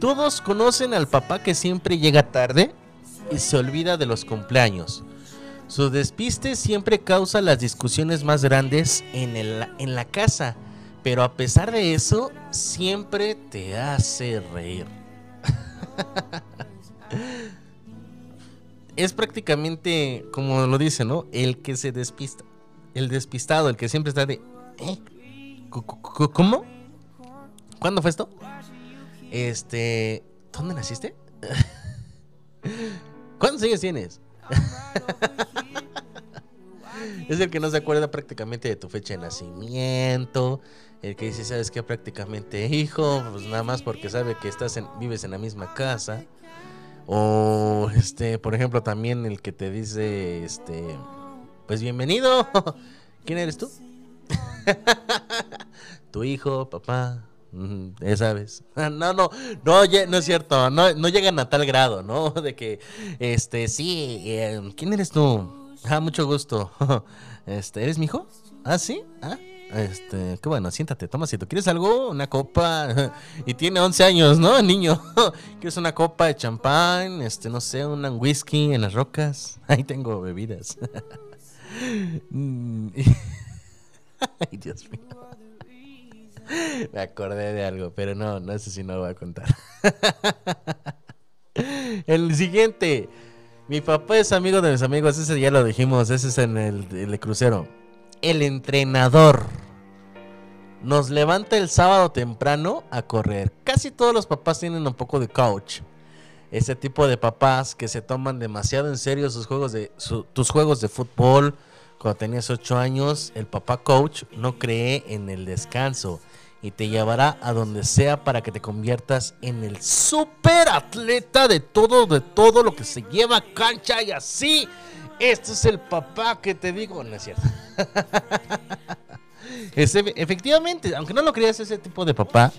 Todos conocen al papá que siempre llega tarde y se olvida de los cumpleaños. Su despiste siempre causa las discusiones más grandes en, el- en la casa, pero a pesar de eso, siempre te hace reír. es prácticamente, como lo dice, ¿no? El que se despista. El despistado, el que siempre está de... ¿eh? ¿Cu- cu- cu- ¿Cómo? ¿Cuándo fue esto? Este... ¿Dónde naciste? ¿Cuántos años tienes? es el que no se acuerda prácticamente de tu fecha de nacimiento. El que dice, ¿sabes qué? Prácticamente hijo, pues nada más porque sabe que estás en, vives en la misma casa. O este, por ejemplo, también el que te dice, este, pues bienvenido. ¿Quién eres tú? tu hijo, papá. Ya sabes. No, no, no, no es cierto. No, no llegan a tal grado, ¿no? De que, este, sí, eh, ¿quién eres tú? Ah, mucho gusto. Este, ¿eres mi hijo? Ah, sí. Ah, este, qué bueno, siéntate, toma si tú quieres algo, una copa. Y tiene 11 años, ¿no? Niño. ¿Quieres una copa de champán? Este, no sé, un whisky en las rocas. Ahí tengo bebidas. Mm, Ay, Dios mío. Me acordé de algo, pero no, no sé si no lo voy a contar. El siguiente. Mi papá es amigo de mis amigos. Ese ya lo dijimos. Ese es en el, crucero. El entrenador. Nos levanta el sábado temprano a correr. Casi todos los papás tienen un poco de coach. Ese tipo de papás que se toman demasiado en serio sus juegos de, tus juegos de fútbol. Cuando tenías 8 años, el papá coach no cree en el descanso y te llevará a donde sea para que te conviertas en el super atleta de todo, de todo lo que se lleva a cancha y así. Este es el papá que te digo, no es cierto. Efectivamente, aunque no lo creas, ese tipo de papá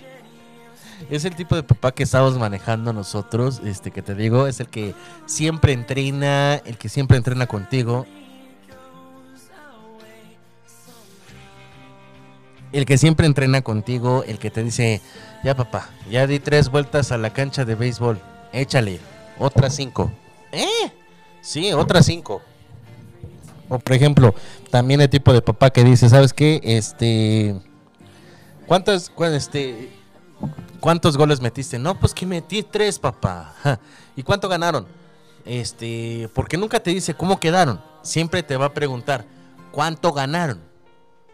es el tipo de papá que estamos manejando nosotros. Este que te digo, es el que siempre entrena, el que siempre entrena contigo. El que siempre entrena contigo, el que te dice, ya papá, ya di tres vueltas a la cancha de béisbol, échale, otras cinco. ¿Eh? Sí, otras cinco. Por ejemplo, también el tipo de papá que dice, ¿sabes qué? Este, ¿cuántos, cu- este, cuántos goles metiste? No, pues que metí tres, papá. ¿Y cuánto ganaron? Este, porque nunca te dice cómo quedaron. Siempre te va a preguntar, ¿cuánto ganaron?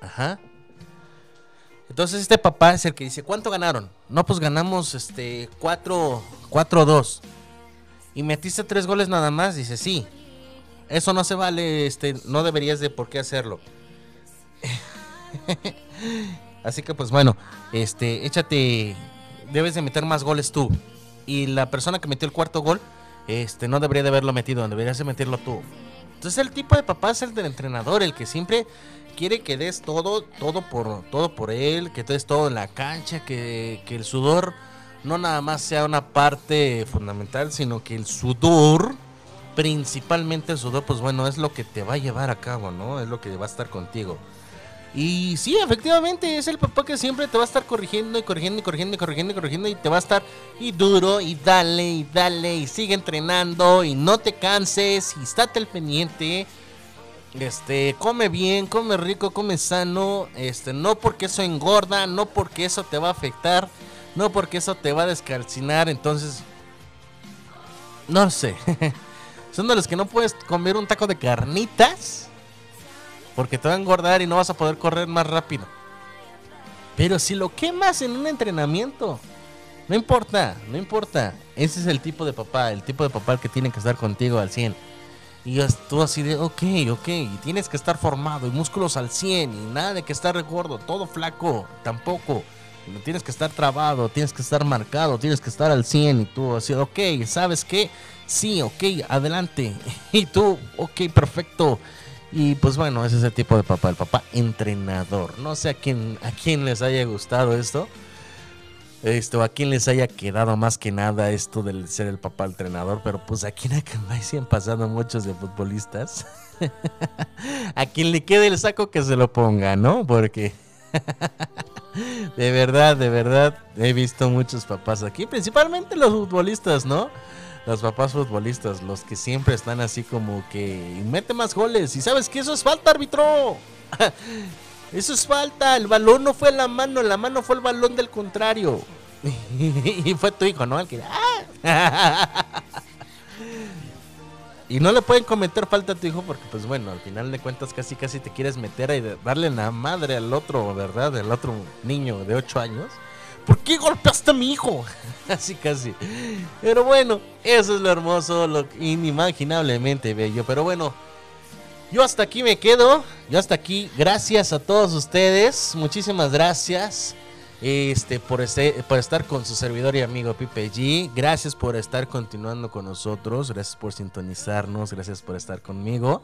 Ajá. Entonces este papá es el que dice, ¿cuánto ganaron? No, pues ganamos este 4 4-2. Y metiste tres goles nada más, dice, sí. Eso no se vale, este, no deberías de por qué hacerlo. Así que pues bueno, este, échate, debes de meter más goles tú. Y la persona que metió el cuarto gol, este, no debería de haberlo metido, deberías de meterlo tú. Entonces el tipo de papá es el del entrenador, el que siempre quiere que des todo, todo por, todo por él, que des todo en la cancha, que, que el sudor no nada más sea una parte fundamental, sino que el sudor, principalmente el sudor, pues bueno, es lo que te va a llevar a cabo, ¿no? Es lo que va a estar contigo. Y sí, efectivamente, es el papá que siempre te va a estar corrigiendo y corrigiendo y corrigiendo y corrigiendo y corrigiendo y te va a estar y duro y dale y dale y sigue entrenando y no te canses y estate al pendiente. Este, come bien, come rico, come sano, este, no porque eso engorda, no porque eso te va a afectar, no porque eso te va a descalcinar, entonces no sé. Son de los que no puedes comer un taco de carnitas porque te va a engordar y no vas a poder correr más rápido. Pero si lo quemas en un entrenamiento, no importa, no importa. Ese es el tipo de papá, el tipo de papá que tiene que estar contigo al 100. Y tú así de, ok, ok, tienes que estar formado y músculos al 100 y nada de que estar gordo, todo flaco, tampoco. Tienes que estar trabado, tienes que estar marcado, tienes que estar al 100 y tú así, ok, ¿sabes qué? Sí, ok, adelante. Y tú, ok, perfecto. Y pues bueno, ese es el tipo de papá, el papá entrenador. No sé a quién, a quién les haya gustado esto. Esto, a quién les haya quedado más que nada esto del ser el papá entrenador, pero pues aquí en Acambay sí han pasado muchos de futbolistas. a quien le quede el saco que se lo ponga, ¿no? Porque de verdad, de verdad, he visto muchos papás aquí, principalmente los futbolistas, ¿no? Los papás futbolistas, los que siempre están así como que mete más goles. Y sabes que eso es falta, árbitro. Eso es falta. El balón no fue la mano, la mano fue el balón del contrario. y fue tu hijo, ¿no? El que. ¡Ah! Y no le pueden cometer falta a tu hijo porque, pues bueno, al final de cuentas casi casi te quieres meter y darle la madre al otro, ¿verdad? Al otro niño de 8 años. ¿Por qué golpeaste a mi hijo? Así casi. Pero bueno, eso es lo hermoso, lo inimaginablemente bello. Pero bueno, yo hasta aquí me quedo. Yo hasta aquí. Gracias a todos ustedes. Muchísimas gracias. Este, por, este, por estar con su servidor y amigo Pipe G. Gracias por estar continuando con nosotros. Gracias por sintonizarnos. Gracias por estar conmigo.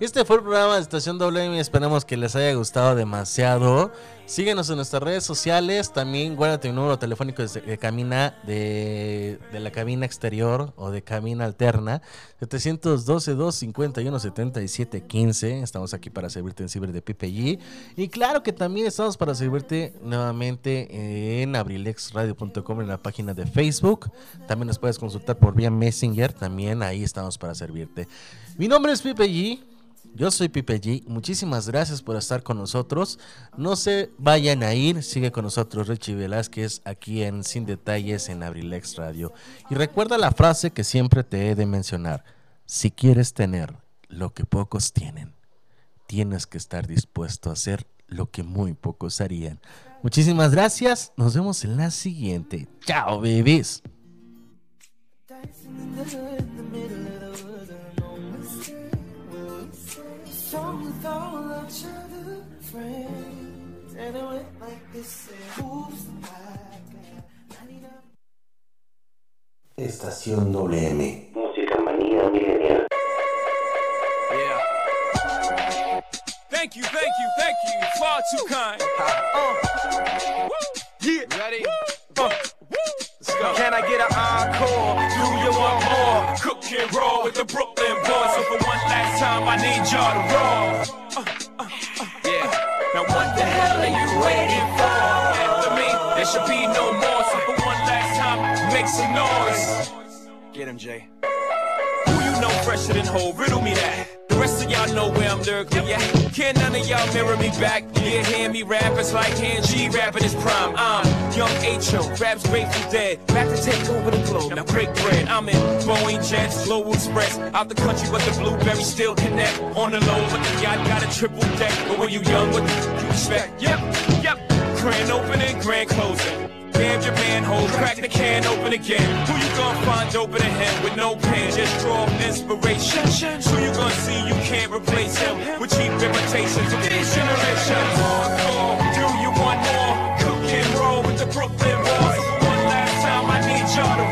Este fue el programa de Estación WM. Esperamos que les haya gustado demasiado. Síguenos en nuestras redes sociales. También guárdate un número telefónico de, cabina de, de, la cabina exterior o de cabina alterna. 712-251-7715. Estamos aquí para servirte en Ciber de Pipe G. Y claro que también estamos para servirte nuevamente en abrilexradio.com en la página de Facebook. También nos puedes consultar por vía Messenger. También ahí estamos para servirte. Mi nombre es Pipe G. Yo soy Pipe G. Muchísimas gracias por estar con nosotros. No se vayan a ir. Sigue con nosotros Richie Velázquez aquí en Sin Detalles en Abrilex Radio. Y recuerda la frase que siempre te he de mencionar. Si quieres tener lo que pocos tienen, tienes que estar dispuesto a hacer lo que muy pocos harían. Muchísimas gracias. Nos vemos en la siguiente. Chao, bebés. Strong with all each other, friends. And it went like this: say, Who's the bad guy? 99 Estación WM. Música manía milenial. Yeah. Thank you, thank you, thank you. Far too kind. Uh. Woo. Yeah. Ready? And roll with the Brooklyn boys. So for one last time, I need y'all to roll. Uh, uh, uh. Yeah. Now what the hell are you waiting for? After me, there should be no more. So for one last time, make some noise. Get him, Jay. Who you know fresher than whole? Riddle me that. The rest of y'all know where I'm lyrically at. Can none of y'all mirror me back? Yeah, hear me rap, it's like hand G rapping his prime. I'm young H.O., raps Grateful Dead. Back to take over the globe, now break bread. I'm in Boeing Jets, Global Express. Out the country, but the blueberries still connect. On the low, but the yacht got a triple deck. But when you young, what the you expect? Yep, yep. Grand opening, grand closing. Damn your manhole, crack the can open again. Who you gonna find open a him with no pen? Just draw inspiration. Who you gonna see you can't replace him with cheap imitations of these generations? Encore, do you want more? Cook and roll with the Brooklyn boys. One last time, I need y'all to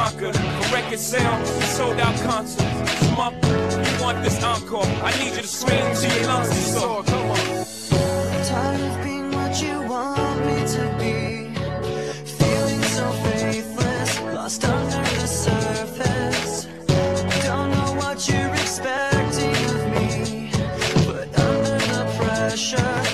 conquered. A record sale, sold out you want this encore. I need you to scream to your lungs. So, come on. Tired of being what you want me to be. Feeling so faithless, lost under the surface. Don't know what you're expecting of me, but under the pressure